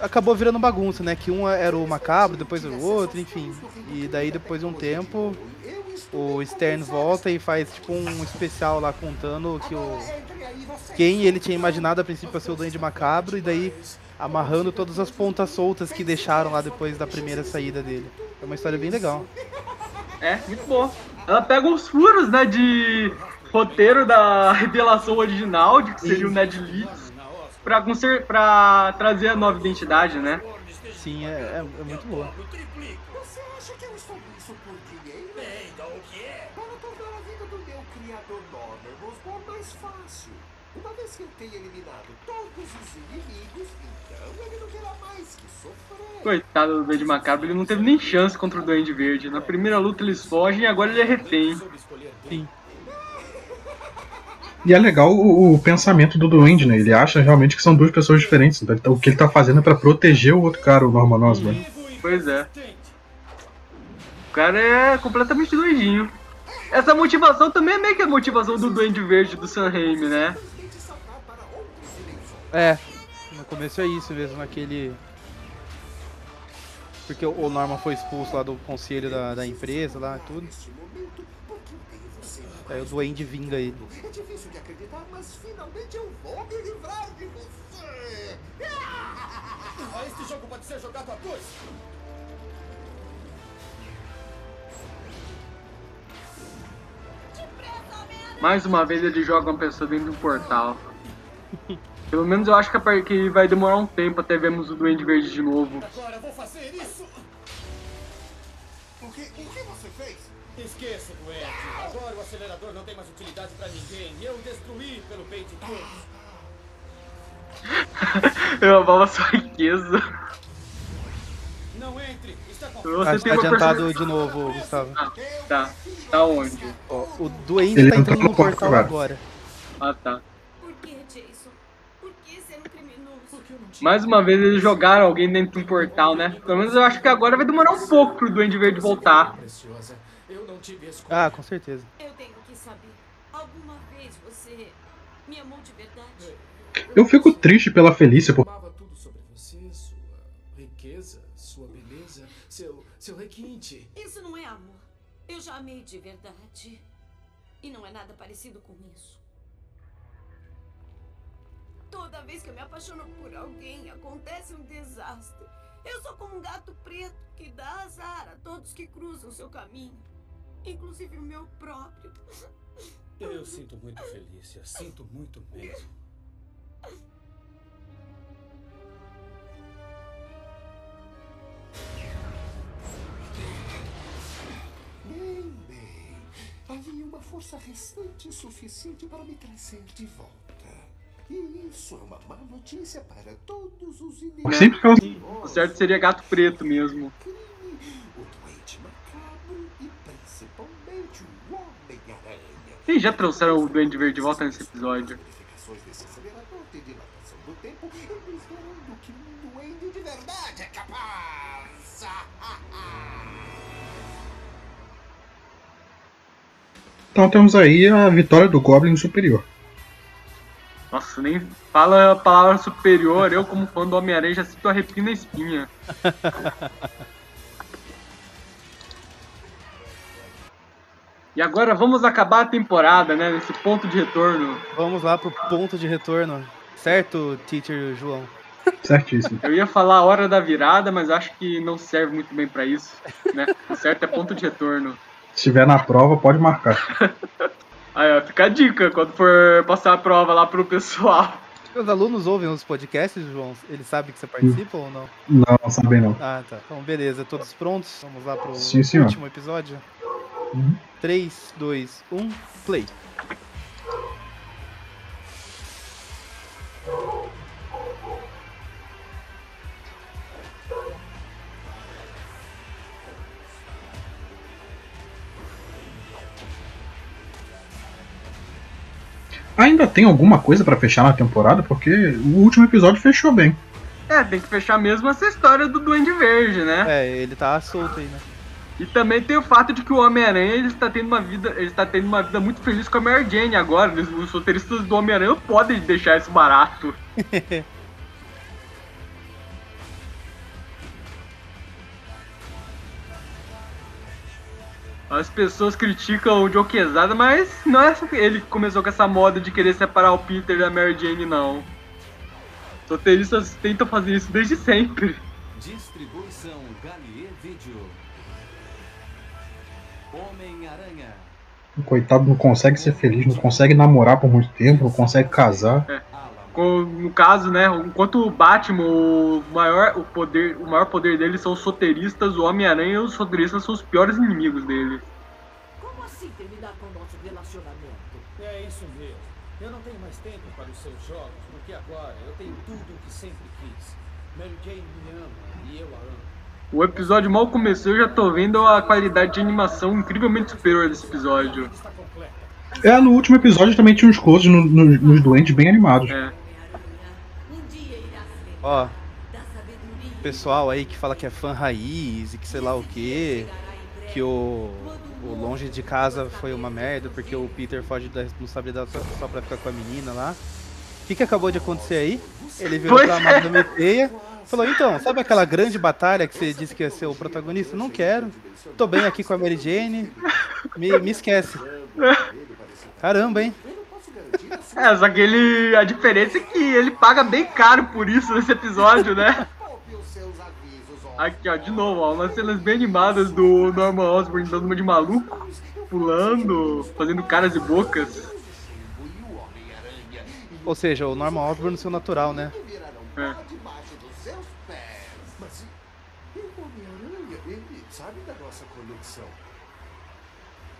acabou virando bagunça, né? Que um era o Macabro, depois o outro, enfim. E daí depois de um tempo o Stern volta e faz tipo um especial lá contando que o quem ele tinha imaginado a princípio ser o Duende Macabro e daí amarrando todas as pontas soltas que deixaram lá depois da primeira saída dele. É uma história bem legal. É, muito boa. Ela pega os furos, né, de roteiro da revelação original, de que seria o Ned Leeds, pra, conser- pra trazer a nova identidade, né? Sim, é, é- é muito boa. Você acha que eu estou nisso por dinheiro? Bem, então o que é? Para tornar a vida do meu criador Norman Osborn mais fácil. Uma vez que eu tenha eliminado todos os inimigos, então ele não terá mais que sofrer. Coitado do Duende Macabro, ele não teve nem chance contra o Duende Verde. Na primeira luta eles fogem e agora ele é refém. Sim. E é legal o, o pensamento do Duende, né? Ele acha realmente que são duas pessoas diferentes. Então, ele tá- o que ele tá fazendo é pra proteger o outro cara, o Norman Osborn. Pois é. O cara é completamente doidinho. Essa motivação também é meio que a motivação do Duende Verde do Sam Raimi, né? É, no começo é isso mesmo, naquele. Porque o Norman foi expulso lá do conselho da, da empresa lá e tudo. Aí o Duende vinga ele. É difícil de acreditar, mas finalmente eu vou me livrar de você. Ah, Este jogo pode ser jogado a dois. Mais uma vez ele joga uma pessoa dentro de um portal. Pelo menos eu acho que, a par- que vai demorar um tempo até vermos o Duende Verde de novo. Agora eu vou fazer isso. O que, o que você fez? Esqueça, Duende. Agora o acelerador não tem mais utilidade pra ninguém. Eu o destruí pelo bem de todos. Eu amava sua riqueza. Não entre. Você Acho que tá adiantado de novo, Gustavo. Ah, tá. Tá onde? O Duende Ele tá entrou entrando no portal agora. agora. Ah, tá. Por que, Jason? Por que ser criminoso? Mais uma vez eles jogaram alguém dentro de um portal, né? Pelo menos eu acho que agora vai demorar um pouco pro Duende Verde voltar. Ah, com certeza. Eu tenho que saber. Alguma vez você me amou de verdade? Eu fico triste pela Felícia, porque vez que eu me apaixono por alguém, acontece um desastre. Eu sou como um gato preto que dá azar a todos que cruzam seu caminho. Inclusive o meu próprio. Eu sinto muito, Felícia. Sinto muito mesmo. Bem, bem. Havia uma força restante suficiente para me trazer de volta. E isso é uma má notícia para todos os inimigos. sempre que ela. O certo seria gato preto mesmo. O doente macabro e principalmente o Homem-Aranha. E já trouxeram o Duende Verde de volta nesse episódio. É. Então temos aí a vitória do Goblin superior. Nossa, nem fala a palavra superior. Eu, como fã do Homem-Aranha, já sinto arrepio na espinha. E agora vamos acabar a temporada, né? Nesse ponto de retorno. Vamos lá pro ponto de retorno. Certo, teacher João? Certíssimo. Eu ia falar a hora da virada, mas acho que não serve muito bem pra isso, né? O certo é ponto de retorno. Se estiver na prova, pode marcar. Aí, ó, fica a dica quando for passar a prova lá pro pessoal. Os alunos ouvem os podcasts, João? Eles sabem que você participa ou não? Não, não sabem não. Ah, tá. Então, beleza. Todos prontos? Vamos lá pro Sim, último episódio? Uhum. 3, 2, 1, play. Ainda tem alguma coisa pra fechar na temporada? Porque o último episódio fechou bem. É, tem que fechar mesmo essa história do Duende Verde, né? É, ele tá solto aí, né? E também tem o fato de que o Homem-Aranha ele está tendo uma vida, ele está tendo uma vida muito feliz com a Mary Jane agora. Os- Os roteiristas do Homem-Aranha não podem deixar isso barato. As pessoas criticam o Joe Quesada, mas não é só ele que começou com essa moda de querer separar o Peter da Mary Jane, não. Os roteiristas tentam fazer isso desde sempre. Distribuição Galier Vídeo. Homem-Aranha. O coitado não consegue ser feliz, não consegue namorar por muito tempo, não consegue casar. Com- No caso, né, enquanto o Batman, o maior, o poder, o maior poder dele são os roteiristas, o Homem-Aranha e os roteiristas são os piores inimigos dele. Como assim terminar com o nosso relacionamento? É isso mesmo. Eu não tenho mais tempo para os seus jogos, porque agora eu tenho tudo o que sempre quis. Mary Jane me ama e eu a amo. O episódio mal começou, eu já tô vendo a qualidade de animação incrivelmente superior desse episódio. É, no último episódio também tinha uns closes no- no- nos doentes bem animados. É. Ó, pessoal aí que fala que é fã raiz e que sei lá o que, que o, o longe de casa foi uma merda porque o Peter foge da responsabilidade só, só pra ficar com a menina lá. O que, que acabou de acontecer aí? Ele virou Pois pra é. Amada Meteia falou, então, sabe aquela grande batalha que você disse que ia ser o protagonista? Não quero. Tô bem aqui com a Mary Jane. Me, me esquece. Caramba, hein? É, só que ele. A diferença é que ele paga bem caro por isso nesse episódio, né? Aqui, ó, de novo, ó, umas cenas bem animadas do Norman Osborn dando uma de maluco, pulando, fazendo caras e bocas. Ou seja, o Norman Osborn no seu natural, né? É. debaixo dos seus pés. Mas e o Homem-Aranha? Ele sabe da nossa conexão.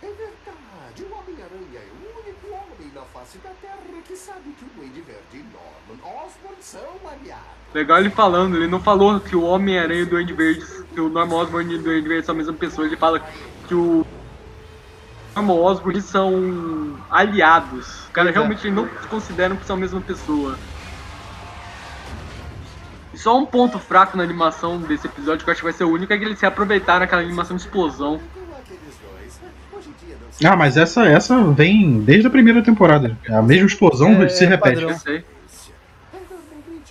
É verdade, o Homem-Aranha é o único homem na face da Que sabe que o Duende Verde e Norman Osborn são aliados. Legal ele falando, ele não falou que o Homem-Aranha e o Duende Verde, que o Norman Osborn e o Duende Verde são a mesma pessoa, ele fala que o Norman Osborn são aliados. O cara é. realmente não consideram que são a mesma pessoa. E só um ponto fraco na animação desse episódio, que eu acho que vai ser o único, é que eles se aproveitaram aquela animação de explosão. Ah, mas essa, essa vem desde a primeira temporada. A mesma explosão É, se é repete.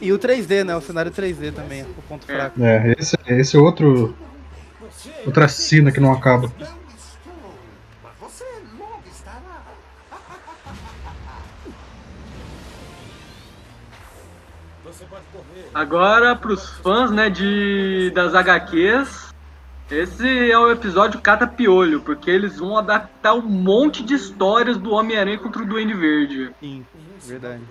E o 3D, né? O cenário 3D também, o ponto fraco. É, esse, esse é outro. Outra cena que não acaba. Agora, pros fãs, né, de, das HQs, esse é o episódio Cata Piolho, porque eles vão adaptar um monte de histórias do Homem-Aranha contra o Duende Verde. Sim, verdade.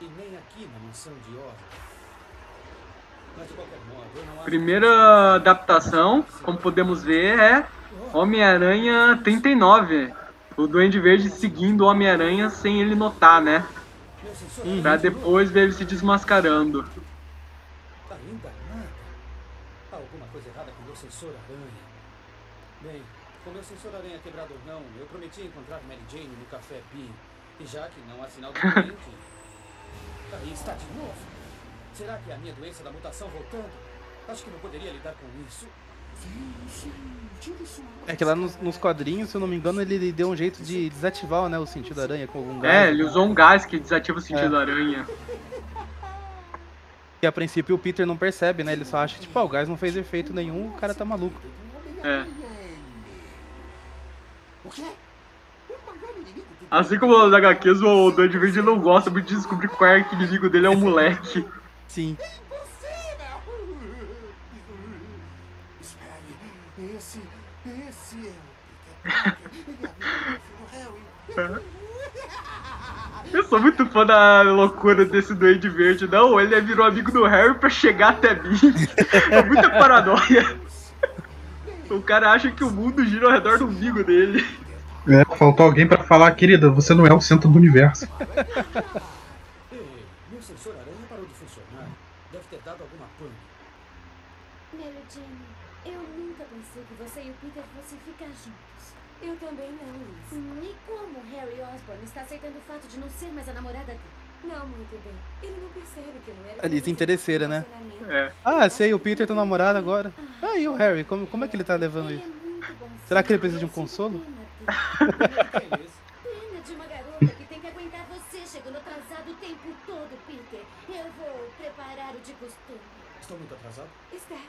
E Primeira adaptação, como podemos ver, é Homem-Aranha 39. O Duende Verde seguindo o Homem-Aranha sem ele notar, né? Pra depois ver ele se desmascarando. Ainda nada. Há alguma coisa sensor aranha. Bem, com meu sensor aranha quebrado ou não, eu prometi encontrar Mary Jane no Café Bean. E já que não há sinal de doente, aí está de novo. Será que é a minha doença da mutação voltando? Acho que não poderia lidar com isso. É que lá nos, nos quadrinhos, se eu não me engano, ele deu um jeito de desativar né, o sentido aranha com algum gás. É, ele usou um gás que desativa o sentido É. aranha. Que a princípio o Peter não percebe, né? Ele só acha que, tipo, ah, o gás não fez efeito nenhum, o cara tá maluco. É. Assim como os HQs, o Duende Verde não gosta muito de descobrir qual é que inimigo dele é o moleque. Sim. Espere, esse, esse é o Eu sou muito fã da loucura desse Duende Verde. Não, ele virou amigo do Harry pra chegar até mim. É muita paranoia. O cara acha que o mundo gira ao redor do umbigo dele. É, faltou alguém pra falar, querida, você não é o centro do universo. Ei, meu sensor aranha parou de funcionar. Deve ter dado alguma pane. Mary Jane, eu nunca pensei que você e o Peter fossem ficar juntos. Eu também não, Liz. Hum, e como Harry Osborn está aceitando o fato de não ser mais a namorada dele? Não, muito bem. Ele não percebe que não era... A Liz interesseira, né? É. Ah, sei, o Peter tá namorado agora. Ah, e o Harry? Como, como é que ele tá levando isso? Será que ele precisa de um consolo? Pena de uma garota que tem que aguentar você chegando atrasado o tempo todo, Peter. Eu vou preparar o de costume. Estou muito atrasado? Está.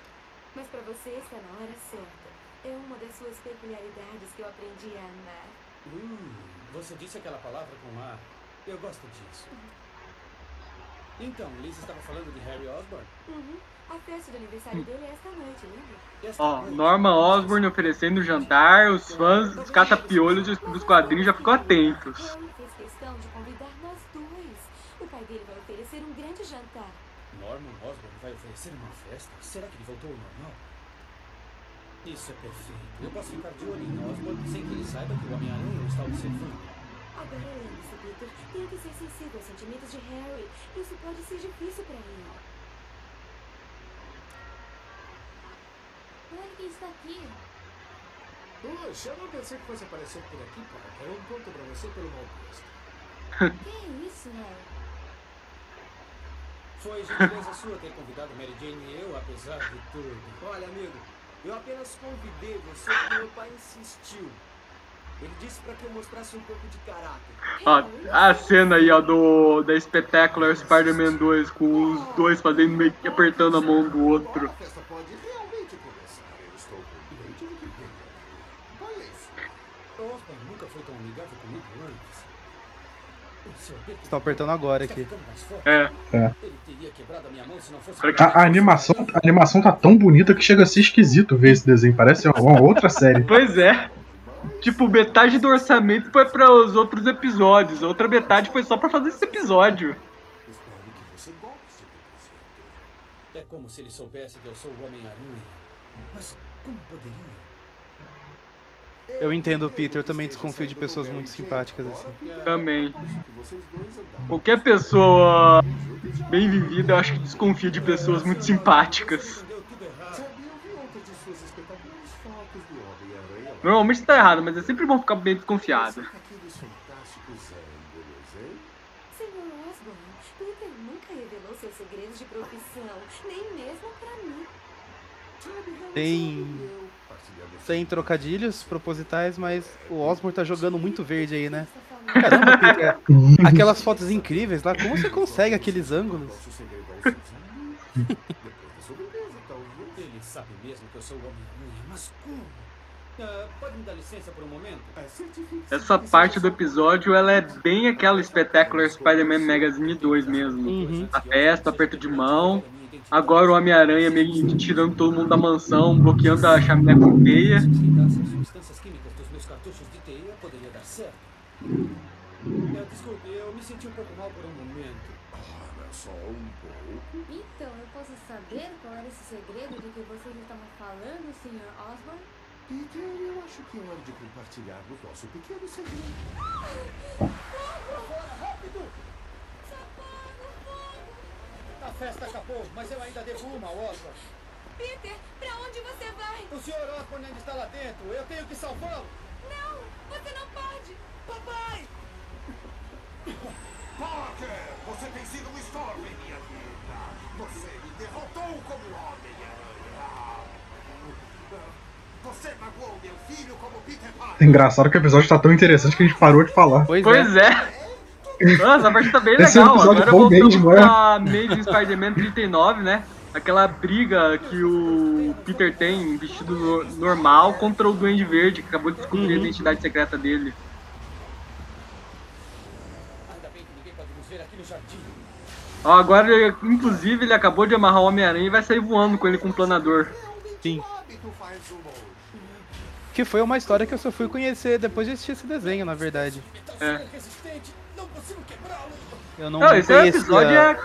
Mas pra você está na hora certa. É uma das suas peculiaridades que eu aprendi a amar. Hum, você disse aquela palavra com A. Eu gosto disso. Então, Liz estava falando de Harry Osborn? Uhum. A festa de aniversário dele é esta noite, lembra? Ó, Norma Osborn oferecendo jantar, os fãs dos catapiolhos dos quadrinhos já ficam atentos. Harry fez questão de convidar nós dois. O pai dele vai oferecer um grande jantar. Norman Osborn vai oferecer uma festa? Será que ele voltou ao normal? Isso é perfeito. Eu posso ficar de olho em Osborn sem que ele saiba que o Homem-Aranha o está observando. Agora lembre-se, Peter. Tem que ser sensível aos sentimentos de Harry. Isso pode ser difícil pra ele. Olha quem está aqui. Puxa, eu não pensei que fosse aparecer por aqui, Parker. Um ponto pra você pelo mau gosto. Que é isso, Harry? Foi gentileza sua ter convidado Mary Jane e eu, apesar de tudo. Olha, amigo, eu apenas convidei você porque meu pai insistiu. Ele disse pra que eu mostrasse um pouco de caráter. Ó, a cena aí, ó, do da Spectacular Spider-Man 2, com os dois fazendo meio que apertando a mão do outro. A festa pode realmente começar. Eu estou com medo de que venha. Olha isso. Osborn nunca foi tão amigável comigo antes. O seu Peter Estou apertando agora aqui. É. É. Ele teria quebrado a minha mão se não fosse... A, animação, a animação tá tão bonita que chega a ser esquisito ver esse desenho. Parece uma outra série. Pois é. Tipo, metade do orçamento foi para os outros episódios, a outra metade foi só pra fazer esse episódio. É como se ele soubesse que eu sou o Homem-Aranha. Mas como poderia? Eu entendo Peter, eu também desconfio de pessoas muito simpáticas assim. Também. Qualquer pessoa bem vivida, eu acho que desconfia de pessoas muito simpáticas. Normalmente tá errado, mas é sempre bom ficar bem desconfiado. Aqueles fantásticos ângulos, hein? Senhor Osborn, Peter nunca revelou seus segredos de profissão, nem mesmo pra mim. Tem. Sem trocadilhos propositais, mas o Osborn tá jogando muito verde aí, né? Caramba, Peter. Aquelas fotos incríveis lá, como você consegue aqueles ângulos? Ele sabe mesmo que eu sou o Homem-Aranha, mas como? Ah, pode me dar licença por um momento? Essa parte do episódio, ela é bem aquela Spectacular Spider-Man Magazine 2 mesmo. A festa, aperto de mão. Agora o Homem-Aranha meio que tirando todo mundo da mansão, bloqueando a chaminé com teia. Desligasse as substâncias químicas dos meus cartuchos de teia, poderia dar certo. Ah, desculpe, eu me senti um pouco mal por um momento. Ora, só um pouco. Então, eu posso saber qual era esse segredo do que vocês estavam falando, Sr. Osborn? Peter, eu acho que é hora de compartilharmos nosso pequeno segredo. A festa acabou, mas eu ainda devo uma, Osborn. Peter, pra onde você vai? O Sr. Osborn ainda está lá dentro. Eu tenho que salvá-lo. Não, você não pode. Papai! Parker, você tem sido um estorvo em minha vida. Você me derrotou como Homem-Aranha. Você magoou meu filho como Peter Parker. É engraçado que o episódio tá tão interessante que a gente parou de falar. Pois, Pois é. Nossa, a parte tá bem Esse é legal. Agora voltamos mesmo, é. pra Amazing Spider-Man 39, né? Aquela briga que o Peter tem vestido no- normal contra o Duende Verde, que acabou de descobrir a identidade secreta dele. Ainda bem que ninguém pode nos ver aqui no jardim. Ó, agora, ele- inclusive, ele acabou de amarrar o Homem-Aranha e vai sair voando com ele com o planador. Sim. Que foi uma história que eu só fui conhecer depois de assistir esse desenho, na verdade. É. Não consigo quebrá-lo. Eu não, Não, não esse é conhecia. episódio é-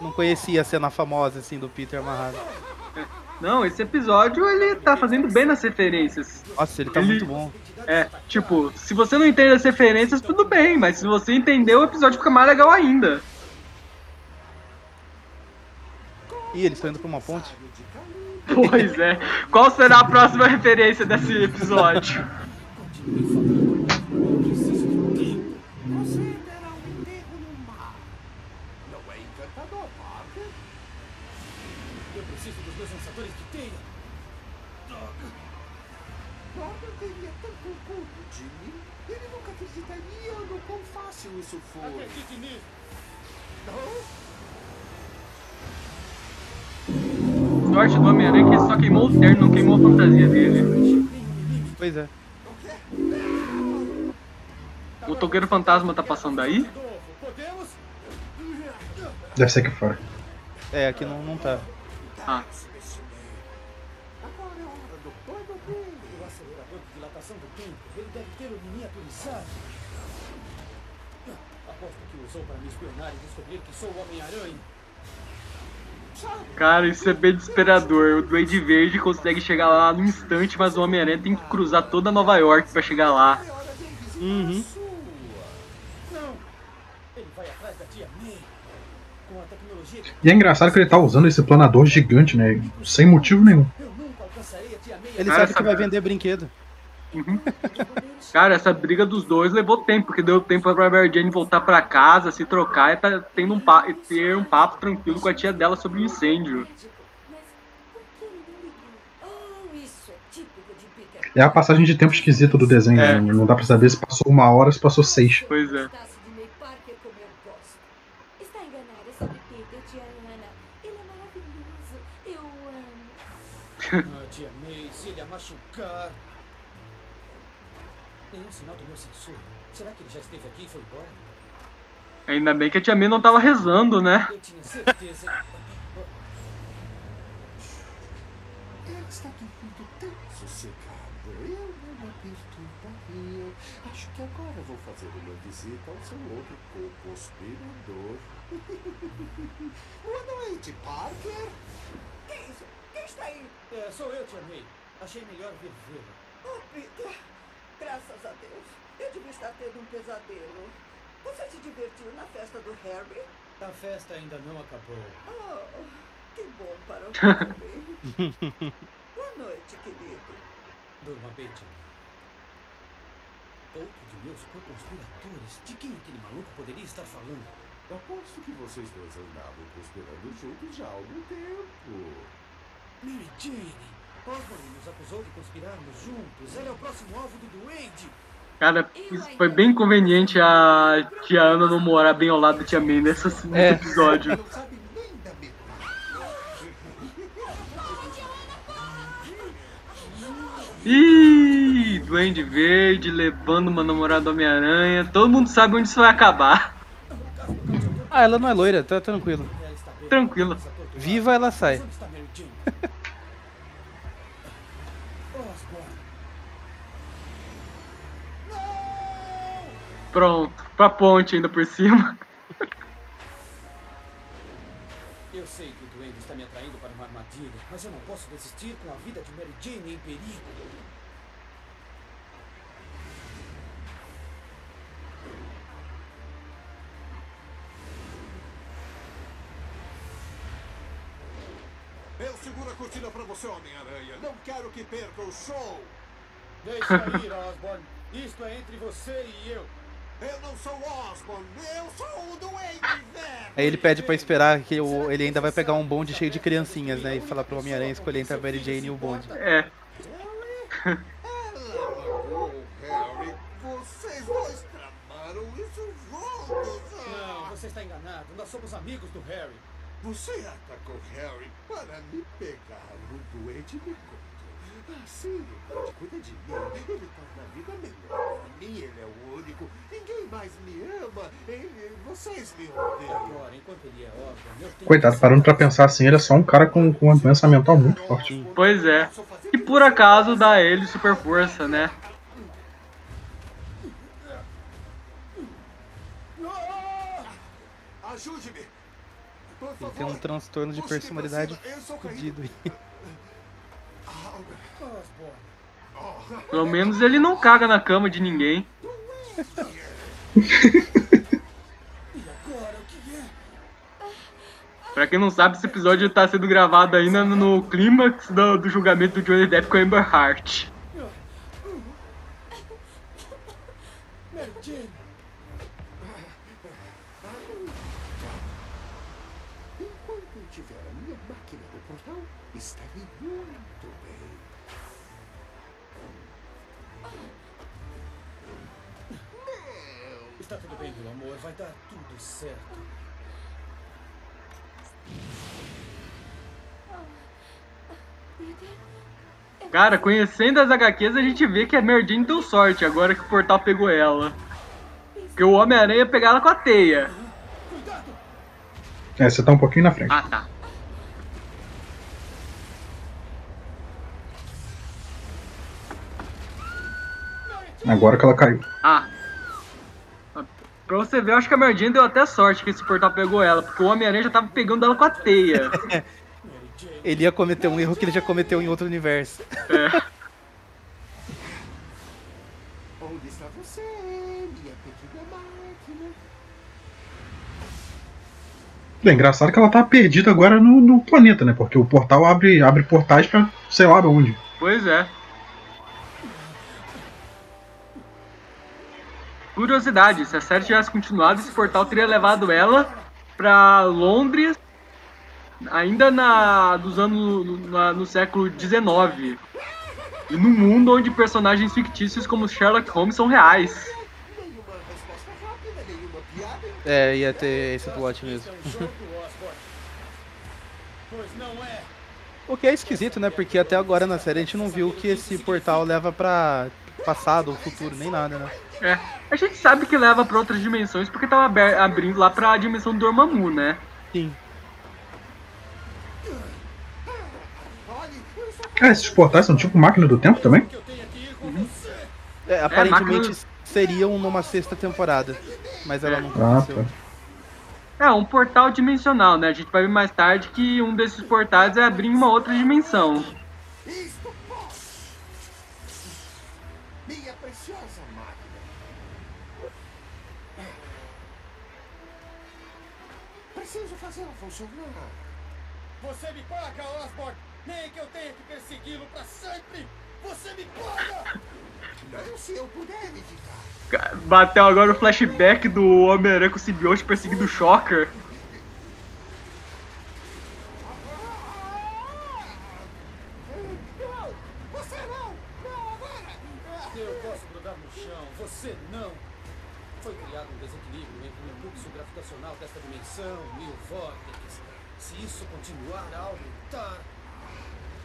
Não conhecia a cena famosa assim do Peter amarrado. Não, esse episódio ele tá fazendo bem nas referências. Nossa, ele tá Ele- muito bom. É, tipo, se você não entende as referências, tudo bem, mas se você entendeu, o episódio fica mais legal ainda. Ih, eles estão indo pra uma ponte? Pois é. Qual será a próxima referência desse episódio? Sorte do Homem-Aranha que ele só queimou o terno, não queimou a fantasia dele. Pois é. O Toqueiro Fantasma tá passando aí? Deve ser aqui fora. É, aqui não, não tá. Ah. Agora é hora do plano B. O acelerador de dilatação do tempo, ele deve ter o miniaturizado. Aposto que usou para me espionar e descobrir que sou o Homem-Aranha. Cara, isso é bem desesperador. O Duende Verde consegue chegar lá no instante, mas o Homem-Aranha tem que cruzar toda Nova York pra chegar lá. Uhum. E é engraçado que ele tá usando esse planador gigante, né? Sem motivo nenhum. Ele Cara, sabe que vai vender brinquedo. Cara, essa briga dos dois levou tempo, porque deu tempo pra Mary Jane voltar pra casa, se trocar e tá tendo um pa- e ter um papo tranquilo com a tia dela sobre o incêndio. Oh, isso é típico de Peter. É a passagem de tempo esquisita do desenho, É. né? Não dá pra saber se passou uma hora ou se passou seis. Pois é. Tia May, se ele a machucar. Nenhum sinal do meu sensor. Será que ele já esteve aqui e foi embora? Ainda bem que a tia May não tava rezando, né? Eu tinha certeza. Ele está dormindo tão sossegado. Eu não a perturbaria. Acho que agora vou fazer uma visita ao seu outro co-conspirador. Boa noite, Parker. Que isso? Quem está aí? É, sou eu, tia May. Achei melhor vir vê-la. Oh, Peter. Graças a Deus. Eu devia estar tendo um pesadelo. Você se divertiu na festa do Harry? A festa ainda não acabou. Oh, que bom para o Harry. Boa noite, querido. Durma bem. Outro de meus co-conspiradores? De quem aquele maluco poderia estar falando? Aposto que vocês dois andavam conspirando juntos já há algum tempo. Mary Jane! Osborn nos acusou de conspirarmos juntos. Ela é o próximo alvo do Duende. Cara, foi bem conveniente a tia Ana não morar bem ao lado da tia May nessa, nesse É. episódio. Ih, Duende Verde levando uma namorada do Homem-Aranha. Todo mundo sabe onde isso vai acabar. Ah, ela não é loira, tá tranquilo. Tranquilo. Viva ela sai. Pronto, pra ponte ainda por cima. Eu sei que o Duende está me atraindo para uma armadilha, mas eu não posso desistir com a vida de Mary Jane em perigo. Eu seguro a cortina pra você, Homem-Aranha. Não quero que perca o show. Deixa ir, Osborn. Isto é entre você e eu. Eu não sou o Osborn. Eu sou o Duende Verde. Aí ele pede pra esperar que o- ele ainda vai pegar um bonde cheio de criancinhas, né? E falar pro Homem-Aranha escolher entre a Mary Jane e o bonde. É. Harry, vocês dois tramaram isso juntos. Não, você está enganado. Nós somos amigos do Harry. Você atacou Harry para me pegar. O doente me Assim, o doente cuida de mim. Ele torna a vida melhor para mim. Ele é o único. Ninguém mais me ama. Ele, vocês me odeiam. Agora, enquanto ele é Coitado, parando pra pensar assim, ele é só um cara com, com uma doença mental muito forte. Pois é. E por acaso dá a ele super força, né? Ajude-me. Por Ele tem um transtorno de personalidade vacina. Eu sou fudido aí. Pelo menos ele não caga na cama de ninguém. Pra quem não sabe, esse episódio tá sendo gravado ainda no clímax do, do julgamento do Johnny Depp com a Amber Heart. Mary certo. Cara, conhecendo as HQs, a gente vê que a Jane deu sorte agora que o portal pegou ela. Porque o Homem-Aranha ia pegar ela com a teia. É, você tá um pouquinho na frente. Ah, tá. Agora que ela caiu. Ah. Pra você ver, eu acho que a Jane deu até sorte que esse portal pegou ela, porque o Homem-Aranha já tava pegando ela com a teia. Ele ia cometer um erro que ele já cometeu em outro universo. É. Onde está você, minha pequena máquina? É engraçado que ela tá perdida agora no, no planeta, né? Porque o portal abre, abre portais pra sei lá onde. Pois é. Curiosidade, se a série tivesse continuado, esse portal teria levado ela pra Londres ainda na dos anos na- no século XIX. E num mundo onde personagens fictícios como Sherlock Holmes são reais. É, ia ter esse plot mesmo. Pois não é. O que é esquisito, né? Porque até agora na série a gente não viu que esse portal leva pra passado ou futuro, nem nada, né? É, a gente sabe que leva pra outras dimensões porque tava abrindo lá pra dimensão do Dormammu, né? Sim. Ah, esses portais são tipo máquina do tempo também? É, aparentemente máquina- seriam numa sexta temporada, mas ela não Ah, aconteceu. tá. É, um portal dimensional, né? A gente vai ver mais tarde que um desses portais é abrir em uma outra dimensão. Fazê-la funcionar. Você me paga, Osborn! Nem que eu tenha que persegui-lo pra sempre! Você me paga! Não se eu puder evitar. Ca- Bateu agora o flashback do Homem-Aranha com o simbionte perseguindo o Shocker. Não! Você não! Não agora! Eu posso grudar no chão, você não! Foi criado um desequilíbrio entre o fluxo gravitacional desta dimensão e o vórtice. Se isso continuar a aumentar,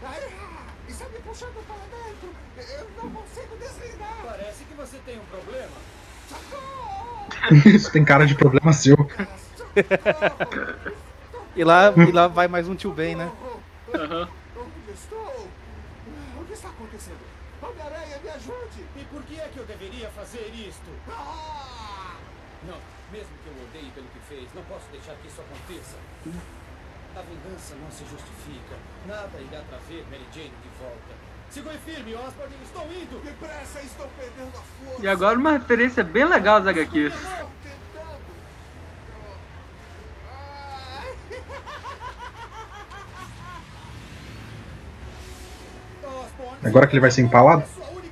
Ai, está me puxando para dentro! Eu não consigo desligar! parece que você tem um problema. Isso tem cara de problema seu. E lá, e lá vai mais um tio Ben, né? Onde estou? O que está acontecendo? Homem-Aranha, me ajude! E por que é que eu deveria fazer isto? Ah! Não, mesmo que eu odeie pelo que fez, não posso deixar que isso aconteça. A vingança não se justifica. Nada irá trazer Mary Jane de volta. Segure firme, Osborn, estou indo! Depressa, estou perdendo a força! E agora uma referência bem legal das HQs. Agora que ele vai ser empalado?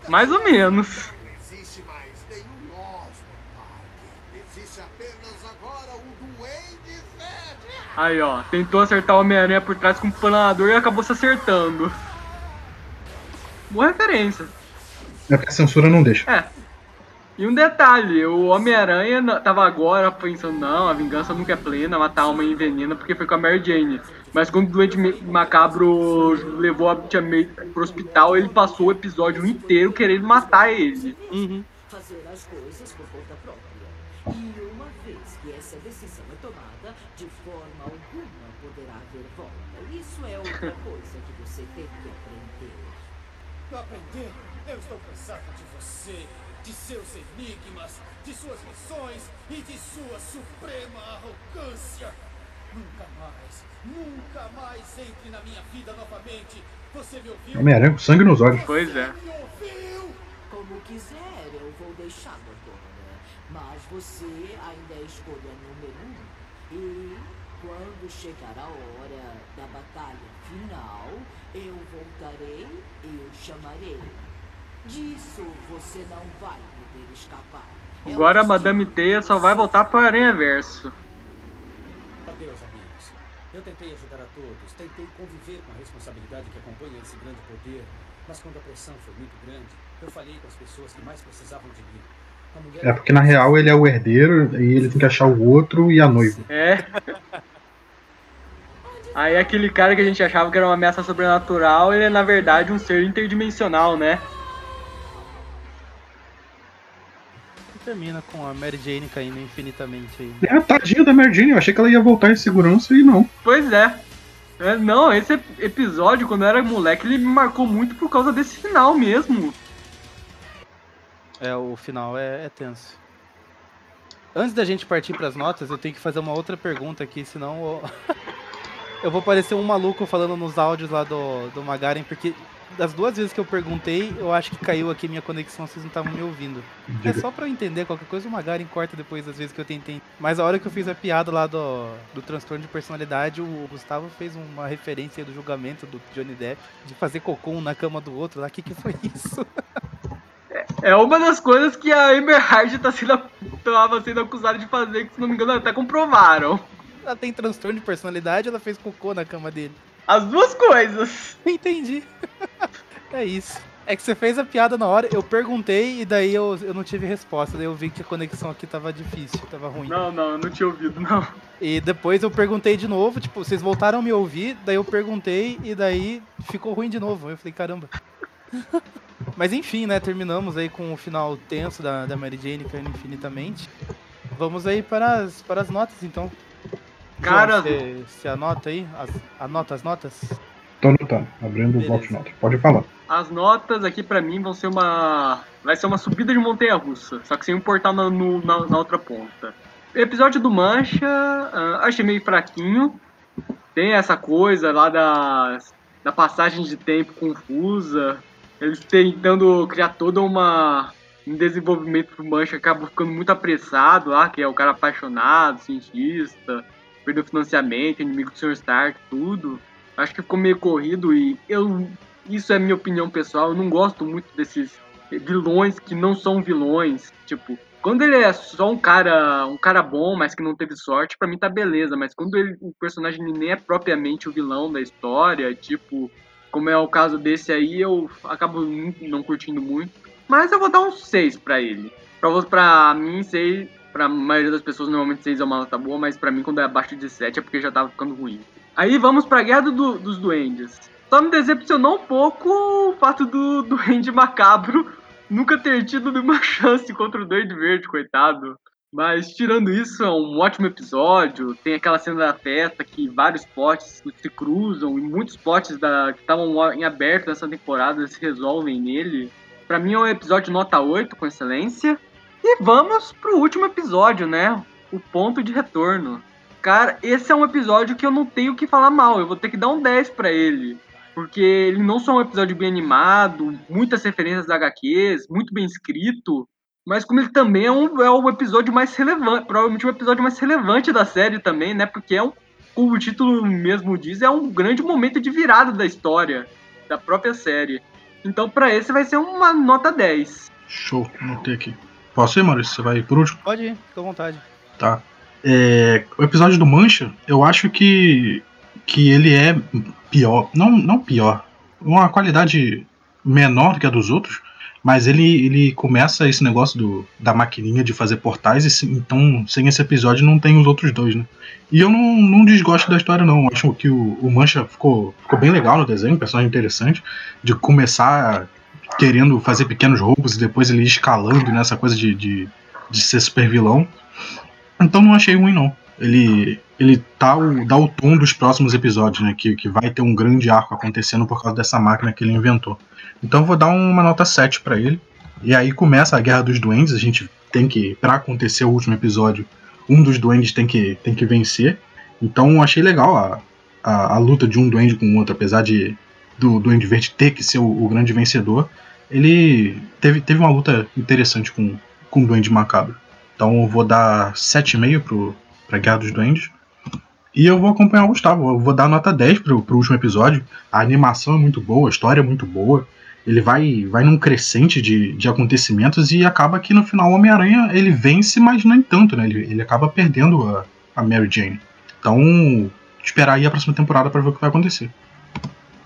Mais ou menos. Não existe mais nenhum Osborn Parker. Existe apenas agora o Duende Verde! Aí, ó. Tentou acertar o Homem-Aranha por trás com o planador e acabou se acertando. boa referência. É porque a censura não deixa. É. E um detalhe, o Homem-Aranha tava agora pensando, não, a vingança nunca é plena, matar uma envenena porque foi com a Mary Jane. Mas quando o doente macabro levou a Tia May pro hospital, ele passou o episódio inteiro querendo matar ele. Fazer as coisas por conta própria. E vez que essa decisão é tomada, de forma alguma poderá haver volta. Isso é outra coisa que você tem que aprender. Aprender? Eu estou cansado de você, de seus enigmas, de suas missões e de sua suprema arrogância. Nunca mais, nunca mais entre na minha vida novamente. Você me ouviu? Homem-Aranha com sangue nos olhos. Pois é. Como quiser, eu vou deixá-lo agora. Mas você ainda é a escolha número um. E quando chegar a hora da batalha final, eu voltarei e o chamarei. Disso você não vai poder escapar. Agora a Madame Teia só vai voltar pro Aranha Verso. Adeus, amigos. Eu tentei ajudar a todos, tentei conviver com a responsabilidade que acompanha esse grande poder, mas quando a pressão foi muito grande, eu falhei com as pessoas que mais precisavam de mim. É porque na real ele é o herdeiro e ele tem que achar o outro e a noiva. É. Aí aquele cara que a gente achava que era uma ameaça sobrenatural, ele é na verdade um ser interdimensional, né? E termina com a Mary Jane caindo infinitamente aí. É a tadinha da Mary Jane, eu achei que ela ia voltar em segurança e não. Pois é. É, Não, esse ep- episódio, quando eu era moleque, ele me marcou muito por causa desse final mesmo. É, o final é, é tenso. Antes da gente partir pras notas, eu tenho que fazer uma outra pergunta aqui, senão eu, eu vou parecer um maluco falando nos áudios lá do, do Magaren, porque das duas vezes que eu perguntei, eu acho que caiu aqui minha conexão, vocês não estavam me ouvindo. É Diga. só pra eu entender qualquer coisa, o Magaren corta depois das vezes que eu tentei. Mas a hora que eu fiz a piada lá do, do transtorno de personalidade, o Gustavo fez uma referência do julgamento do Johnny Depp, de fazer cocô um na cama do outro lá. O que, que foi isso? É uma das coisas que a Amber Heard tá sendo, tava sendo acusada de fazer, que se não me engano até comprovaram. Ela tem transtorno de personalidade, ela fez cocô na cama dele. As duas coisas. Entendi. é isso. É que você fez a piada na hora, eu perguntei e daí eu, eu não tive resposta. Daí eu vi que a conexão aqui tava difícil, tava ruim. Não, não, eu não tinha ouvido, não. E depois eu perguntei de novo, tipo, vocês voltaram a me ouvir, daí eu perguntei e daí ficou ruim de novo. Eu falei, caramba. Mas enfim, né? Terminamos aí com o final tenso da, da Mary Jane caindo infinitamente. Vamos aí para as, para as notas então. Cara- você, você anota aí? As, anota as notas? Tô anotando, abrindo o bloco de notas. Pode falar. As notas aqui pra mim vão ser uma. Vai ser uma subida de montanha russa, só que sem um portal na, no- na, na outra ponta. Episódio do Mancha, ah, achei meio fraquinho. Tem essa coisa lá da, da passagem de tempo confusa. Eles tentando criar toda uma. Um desenvolvimento pro Mancha acaba ficando muito apressado lá, que é o cara apaixonado, cientista, perdeu financiamento, inimigo do Sr. Stark, tudo. Acho que ficou meio corrido e eu. Isso é minha opinião pessoal, eu não gosto muito desses vilões que não são vilões. Tipo, quando ele é só um cara, um cara bom, mas que não teve sorte, pra mim tá beleza. Mas quando ele, o personagem nem é propriamente o vilão da história, tipo, como é o caso desse aí, eu acabo não- curtindo muito. Mas eu vou dar um 6 pra ele. Pra, pra mim, 6. Pra maioria das pessoas, normalmente 6 é uma nota boa, mas pra mim, quando é abaixo de 7 é porque já tava ficando ruim. Aí vamos pra Guerra do- dos Duendes. Só me decepcionou um pouco o fato do Duende Macabro nunca ter tido nenhuma chance contra o Duende Verde, coitado. Mas tirando isso, é um ótimo episódio. Tem aquela cena da festa que vários potes se cruzam e muitos potes da, que estavam em aberto nessa temporada se resolvem nele. Pra mim é um episódio nota 8, com excelência. E vamos pro último episódio, né? O ponto de retorno. Cara, esse é um episódio que eu não tenho que falar mal. Eu vou ter que dar um 10 pra ele. Porque ele não só é um episódio bem animado, muitas referências a HQs, muito bem escrito. Mas como ele também é, um, é o episódio mais relevante, provavelmente o episódio mais relevante da série também, né? Porque é um, como o título mesmo diz, é um grande momento de virada da história, da própria série. Então pra esse vai ser uma nota 10. Show, anotei aqui. Posso ir, Maurício? Você vai por último? Pode ir, fica à vontade. Tá. É, o episódio do Mancha, eu acho que, que ele é pior. Não, não pior. Uma qualidade menor do que a dos outros, mas ele, ele começa esse negócio do, da maquininha de fazer portais, e se- então sem esse episódio não tem os outros dois, né? E eu não, não desgosto da história, não. Acho que o, o Mancha ficou, ficou bem legal no desenho, um personagem interessante, de começar querendo fazer pequenos roubos e depois ele escalando nessa coisa de, de, de ser super vilão. Então não achei ruim, não. Ele, ele tá o, dá o tom dos próximos episódios, né? Que, que vai ter um grande arco acontecendo por causa dessa máquina que ele inventou. Então vou dar uma nota 7 pra ele. E aí começa a Guerra dos Duendes. A gente tem que, Pra acontecer o último episódio, um dos duendes tem que, tem que vencer. Então achei legal a, a, a luta de um duende com o outro, apesar de do Duende Verde ter que ser o, o grande vencedor. Ele teve, teve uma luta interessante com, com o Duende Macabro. Então eu vou dar 7,5 pro, pra Guerra dos Duendes. E eu vou acompanhar o Gustavo. Eu vou dar nota 10 pro, pro último episódio. A animação é muito boa, a história é muito boa. Ele vai, vai num crescente de, de acontecimentos e acaba que no final o Homem-Aranha ele vence, mas nem tanto, né? Ele, ele acaba perdendo a, a Mary Jane. Então, esperar aí a próxima temporada pra ver o que vai acontecer.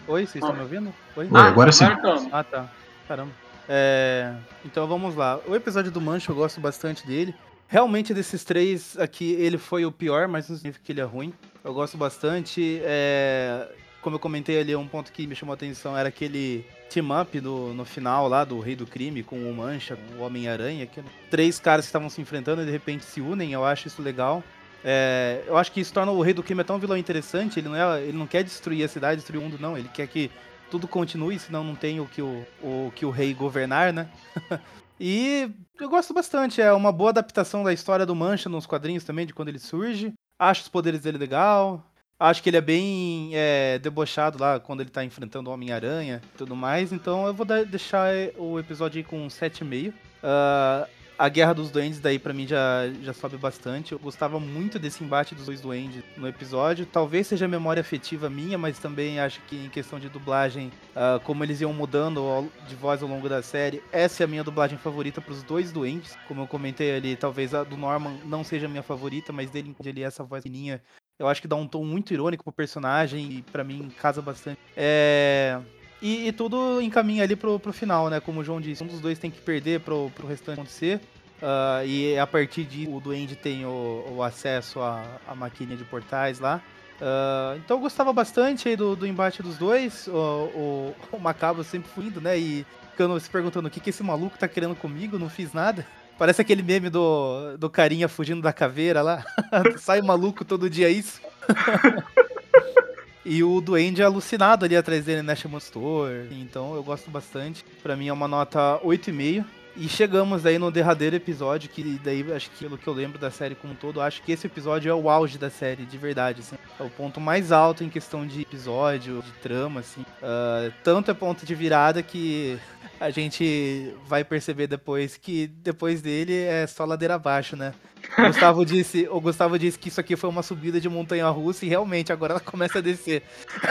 Oi, vocês estão me ouvindo? Oi? Oi, agora sim. Ah, tá. Caramba. É, Então vamos lá. O episódio do Mancho eu gosto bastante dele. Realmente desses três aqui, ele foi o pior, mas não significa que ele é ruim. Eu gosto bastante. é, Como eu comentei ali, um ponto que me chamou a atenção era aquele team-up no final lá do Rei do Crime com o Mancha, com o Homem-Aranha. que Três caras que estavam se enfrentando e de repente se unem, eu acho isso legal. É, eu acho que isso torna o Rei do Crime um vilão interessante. Ele não, é, ele não quer destruir a cidade, destruir o mundo, não. Ele quer que tudo continue, senão não tem o que o, o, que o rei governar, né? e eu gosto bastante. É uma boa adaptação da história do Mancha nos quadrinhos também, de quando ele surge. Acho os poderes dele legal. Acho que ele é bem é, debochado lá quando ele tá enfrentando o Homem-Aranha e tudo mais. Então eu vou deixar o episódio aí com um 7,5. Ah, a Guerra dos Duendes daí pra mim já, já sobe bastante. Eu gostava muito desse embate dos dois duendes no episódio. Talvez seja memória afetiva minha, mas também acho que em questão de dublagem, ah, como eles iam mudando de voz ao longo da série, essa é a minha dublagem favorita pros dois duendes. Como eu comentei ali, talvez a do Norman não seja a minha favorita, mas dele ele essa voz fininha. Eu acho que dá um tom muito irônico pro personagem e pra mim casa bastante. É... E, e tudo encaminha ali pro, pro final, né? Como o João disse, um dos dois tem que perder pro, pro restante acontecer. Ah, e a partir disso o Duende tem o, o acesso à, à de portais lá. Ah, então eu gostava bastante aí do, do embate dos dois. O, o, o Macabro sempre fugindo, né? E ficando se perguntando o que, que esse maluco tá querendo comigo, não fiz nada. Parece aquele meme do, do carinha fugindo da caveira lá. Sai maluco todo dia isso. E o Duende é alucinado ali atrás dele, né? Chamando. Então eu gosto bastante. Pra mim é uma nota 8,5. E chegamos aí no derradeiro episódio, que daí acho que pelo que eu lembro da série como um todo, acho que esse episódio é o auge da série, de verdade, assim. É o ponto mais alto em questão de episódio, de trama, assim. Ah, tanto é ponto de virada que a gente vai perceber depois que depois dele é só ladeira abaixo, né? O Gustavo disse, o Gustavo disse que isso aqui foi uma subida de montanha russa e realmente agora ela começa a descer.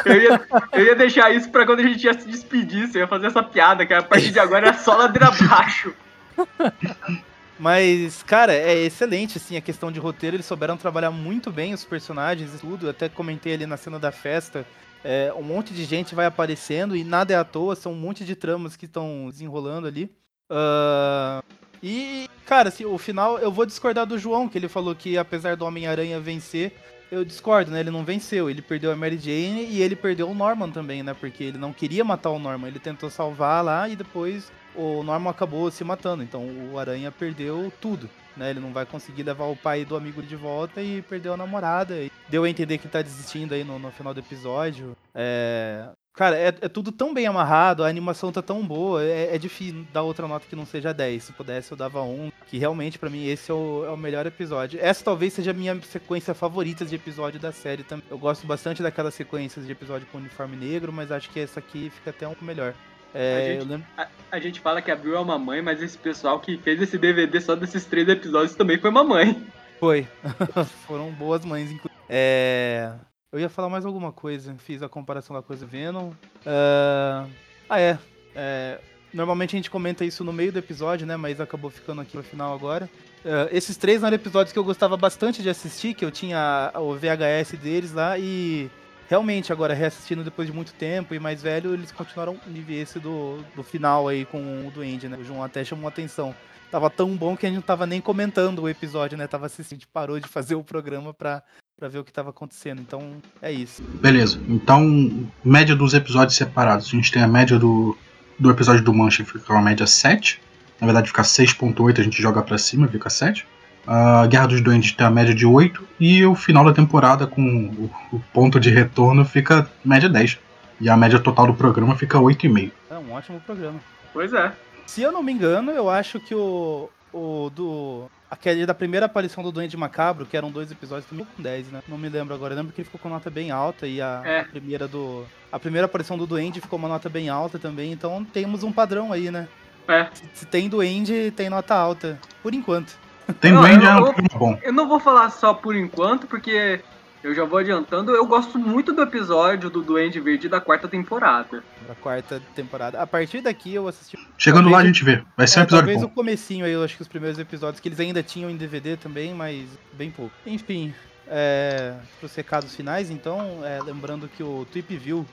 Eu ia, eu ia deixar isso pra quando a gente ia se despedir. Você ia fazer essa piada, que a partir de agora é só ladeira abaixo. Mas, cara, é excelente, assim, a questão de roteiro. Eles souberam trabalhar muito bem os personagens e tudo. Eu até comentei ali na cena da festa. É, um monte de gente vai aparecendo e nada é à toa. São um monte de tramas que estão desenrolando ali. Ah, e, cara, assim, o final, eu vou discordar do João, que ele falou que apesar do Homem-Aranha vencer, eu discordo, né? Ele não venceu. Ele perdeu a Mary Jane e ele perdeu o Norman também, né? Porque ele não queria matar o Norman. Ele tentou salvar lá e depois o Norman acabou se matando. Então o Aranha perdeu tudo. Né? Ele não vai conseguir levar o pai do amigo de volta e perdeu a namorada. Deu a entender que tá desistindo aí no, no final do episódio. É... Cara, é, é tudo tão bem amarrado, a animação tá tão boa, é, é difícil dar outra nota que não seja 10. Se pudesse, eu dava um. Que realmente, pra mim, esse é o, é o melhor episódio. Essa talvez seja a minha sequência favorita de episódio da série também. Eu gosto bastante daquelas sequências de episódio com uniforme negro, mas acho que essa aqui fica até um pouco melhor. É, a, gente, a, a gente fala que a Bill é uma mãe, mas esse pessoal que fez esse DVD só desses três episódios também foi mamãe. Foi. Foram boas mães, inclusive. É... Eu ia falar mais alguma coisa. Fiz a comparação da coisa Venom. Uh... Ah, é. é. Normalmente a gente comenta isso no meio do episódio, né? Mas acabou ficando aqui no final agora. Uh, esses três eram episódios que eu gostava bastante de assistir, que eu tinha o VHS deles lá e realmente, agora reassistindo depois de muito tempo e mais velho, eles continuaram nível esse do, do final aí com o Duende, né? O João até chamou atenção. Tava tão bom que a gente não tava nem comentando o episódio, né? Tava assistindo, a gente parou de fazer o programa pra, pra ver o que tava acontecendo. Então, é isso. Beleza. Então, média dos episódios separados. A gente tem a média do, do episódio do Mancha, fica uma média 7. Na verdade, fica 6.8, a gente joga pra cima, fica 7. A Guerra dos Duendes tem a média de 8. E o final da temporada, com o, ponto de retorno, fica média 10. E a média total do programa fica 8,5. É um ótimo programa. Pois é. Se eu não me engano, eu acho que o. O do. Aquele da primeira aparição do Duende Macabro, que eram dois episódios, também com 10, né? Não me lembro agora. Eu lembro que ele ficou com nota bem alta e a, É. a primeira do. A primeira aparição do Duende ficou uma nota bem alta também, então temos um padrão aí, né? É. Se, se tem Duende, tem nota alta. Por enquanto. Tem Não, Duende, eu- é um bom. Eu não vou falar só por enquanto, porque eu já vou adiantando. Eu gosto muito do episódio do Duende Verde da quarta temporada. Da quarta temporada. A partir daqui eu assisti. Chegando lá a talvez gente vê. Vai ser um É, episódio talvez bom. o comecinho aí, eu acho que os primeiros episódios, que eles ainda tinham em DVD também, mas bem pouco. Enfim, é, pros recados finais, então, é, lembrando que o Tweep View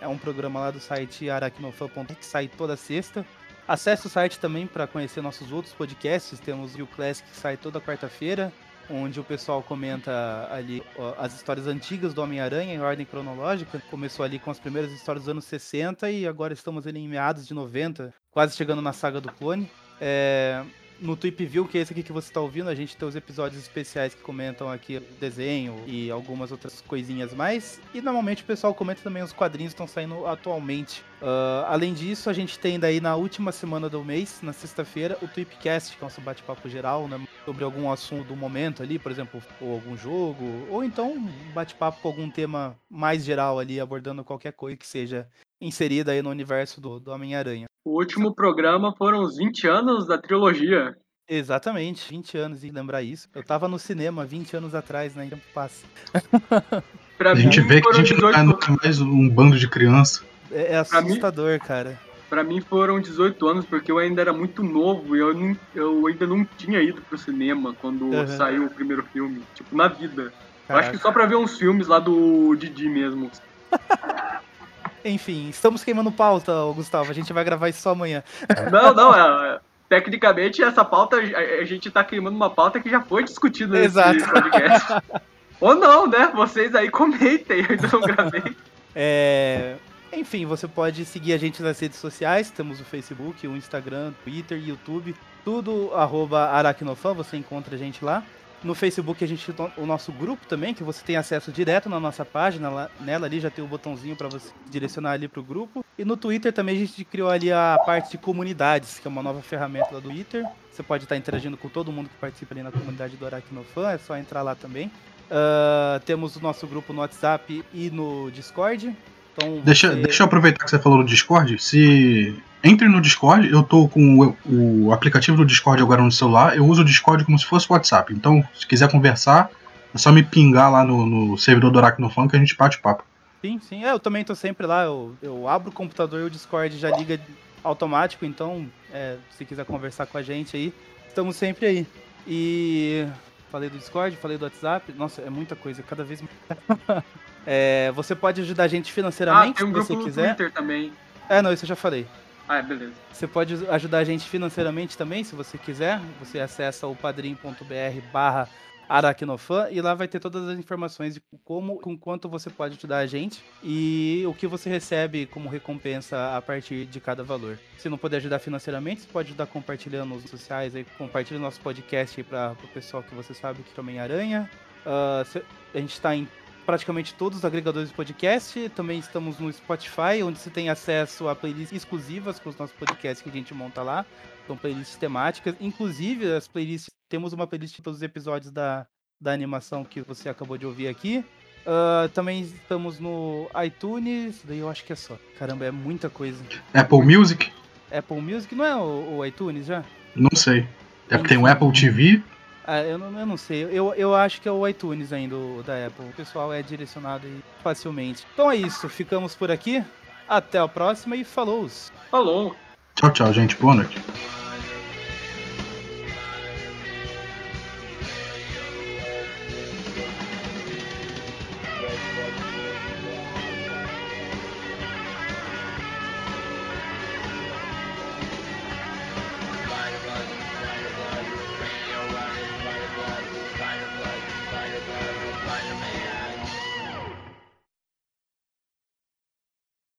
é um programa lá do site aracnofan.com que sai toda sexta. Acesse o site também para conhecer nossos outros podcasts. Temos o Classic que sai toda quarta-feira, onde o pessoal comenta ali ó, as histórias antigas do Homem-Aranha em ordem cronológica. Começou ali com as primeiras histórias dos anos 60 e agora estamos ali em meados de 90, quase chegando na saga do clone. É, no Tweep View, que é esse aqui que você está ouvindo, a gente tem os episódios especiais que comentam aqui desenho e algumas outras coisinhas mais. E normalmente o pessoal comenta também os quadrinhos que estão saindo atualmente. Ah, além disso, a gente tem daí na última semana do mês, na sexta-feira, o Tweepcast, que é o nosso bate-papo geral, né? Sobre algum assunto do momento ali, por exemplo, ou algum jogo, ou então um bate-papo com algum tema mais geral ali, abordando qualquer coisa que seja inserida aí no universo do, do Homem-Aranha. O último programa foram os 20 anos da trilogia. Exatamente, 20 anos e lembrar isso. Eu tava no cinema 20 anos atrás, né? Tempo passa. Pra A mim, gente vê que a foram gente não é 18 nunca mais um bando de criança. É, é Pra mim- assustador, cara. Pra mim foram 18 anos, porque eu ainda era muito novo e eu, não, eu ainda não tinha ido pro cinema quando Uhum. saiu o primeiro filme. Tipo, na vida. Acho que só pra ver uns filmes lá do Didi mesmo. Enfim, estamos queimando pauta, Gustavo. A gente vai gravar isso só amanhã. Não, não, é, tecnicamente essa pauta, a, gente tá queimando uma pauta que já foi discutida nesse Exato. podcast. Ou não, né? Vocês aí comentem, eu não gravei. É, Enfim, você pode seguir a gente nas redes sociais. Temos o Facebook, o Instagram, Twitter, YouTube. Tudo arroba Aracnofan, você encontra a gente lá. No Facebook a gente tem o nosso grupo também, que você tem acesso direto na nossa página. Lá, nela ali já tem o botãozinho para você direcionar ali pro grupo. E no Twitter também a gente criou ali a parte de comunidades, que é uma nova ferramenta lá do Twitter. Você pode estar interagindo com todo mundo que participa ali na comunidade do Aracnofan, é só entrar lá também. Ah, temos o nosso grupo no WhatsApp e no Discord. Então, Deixa, você- deixa eu aproveitar que você falou do Discord. Se entre no Discord, eu tô com o, o aplicativo do Discord agora no celular. Eu uso o Discord como se fosse o WhatsApp. Então, se quiser conversar, é só me pingar lá no, no servidor do Aracnofan que a gente bate papo. Sim, sim. É, eu também tô sempre lá. Eu, eu abro o computador e o Discord já liga automático. Então, é, se quiser conversar com a gente aí, estamos sempre aí. E falei do Discord, falei do WhatsApp. Nossa, é muita coisa, cada vez mais. É, você pode ajudar a gente Ah, financeiramente, tem um se você no quiser. Twitter também. É, não, isso eu já falei. Ah, beleza. Você pode ajudar a gente financeiramente também, se você quiser. Você acessa o padrim.br barra Aracnofan e lá vai ter todas as informações de como, com quanto você pode ajudar a gente e o que você recebe como recompensa a partir de cada valor. Se não puder ajudar financeiramente, você pode ajudar compartilhando nos sociais aí, compartilha nosso podcast aí para o pessoal que você sabe que também aranha. Ah, cê- a gente está em praticamente todos os agregadores de podcast. Também estamos no Spotify, onde você tem acesso a playlists exclusivas com os nossos podcasts que a gente monta lá. São playlists temáticas. Inclusive, as playlists. Temos uma playlist de todos os episódios da, da animação que você acabou de ouvir aqui. Ah, também estamos no iTunes. Daí eu acho que é só. Caramba, é muita coisa. Apple Music? Apple Music não é o, o iTunes já? Não sei. Deve ter um Apple TV. Ah, eu não, eu não sei. Eu, eu acho que é o iTunes ainda, o da Apple. O pessoal é direcionado aí facilmente. Então é isso. Ficamos por aqui. Até a próxima e falou! Falou! Tchau, tchau, gente. Boa noite.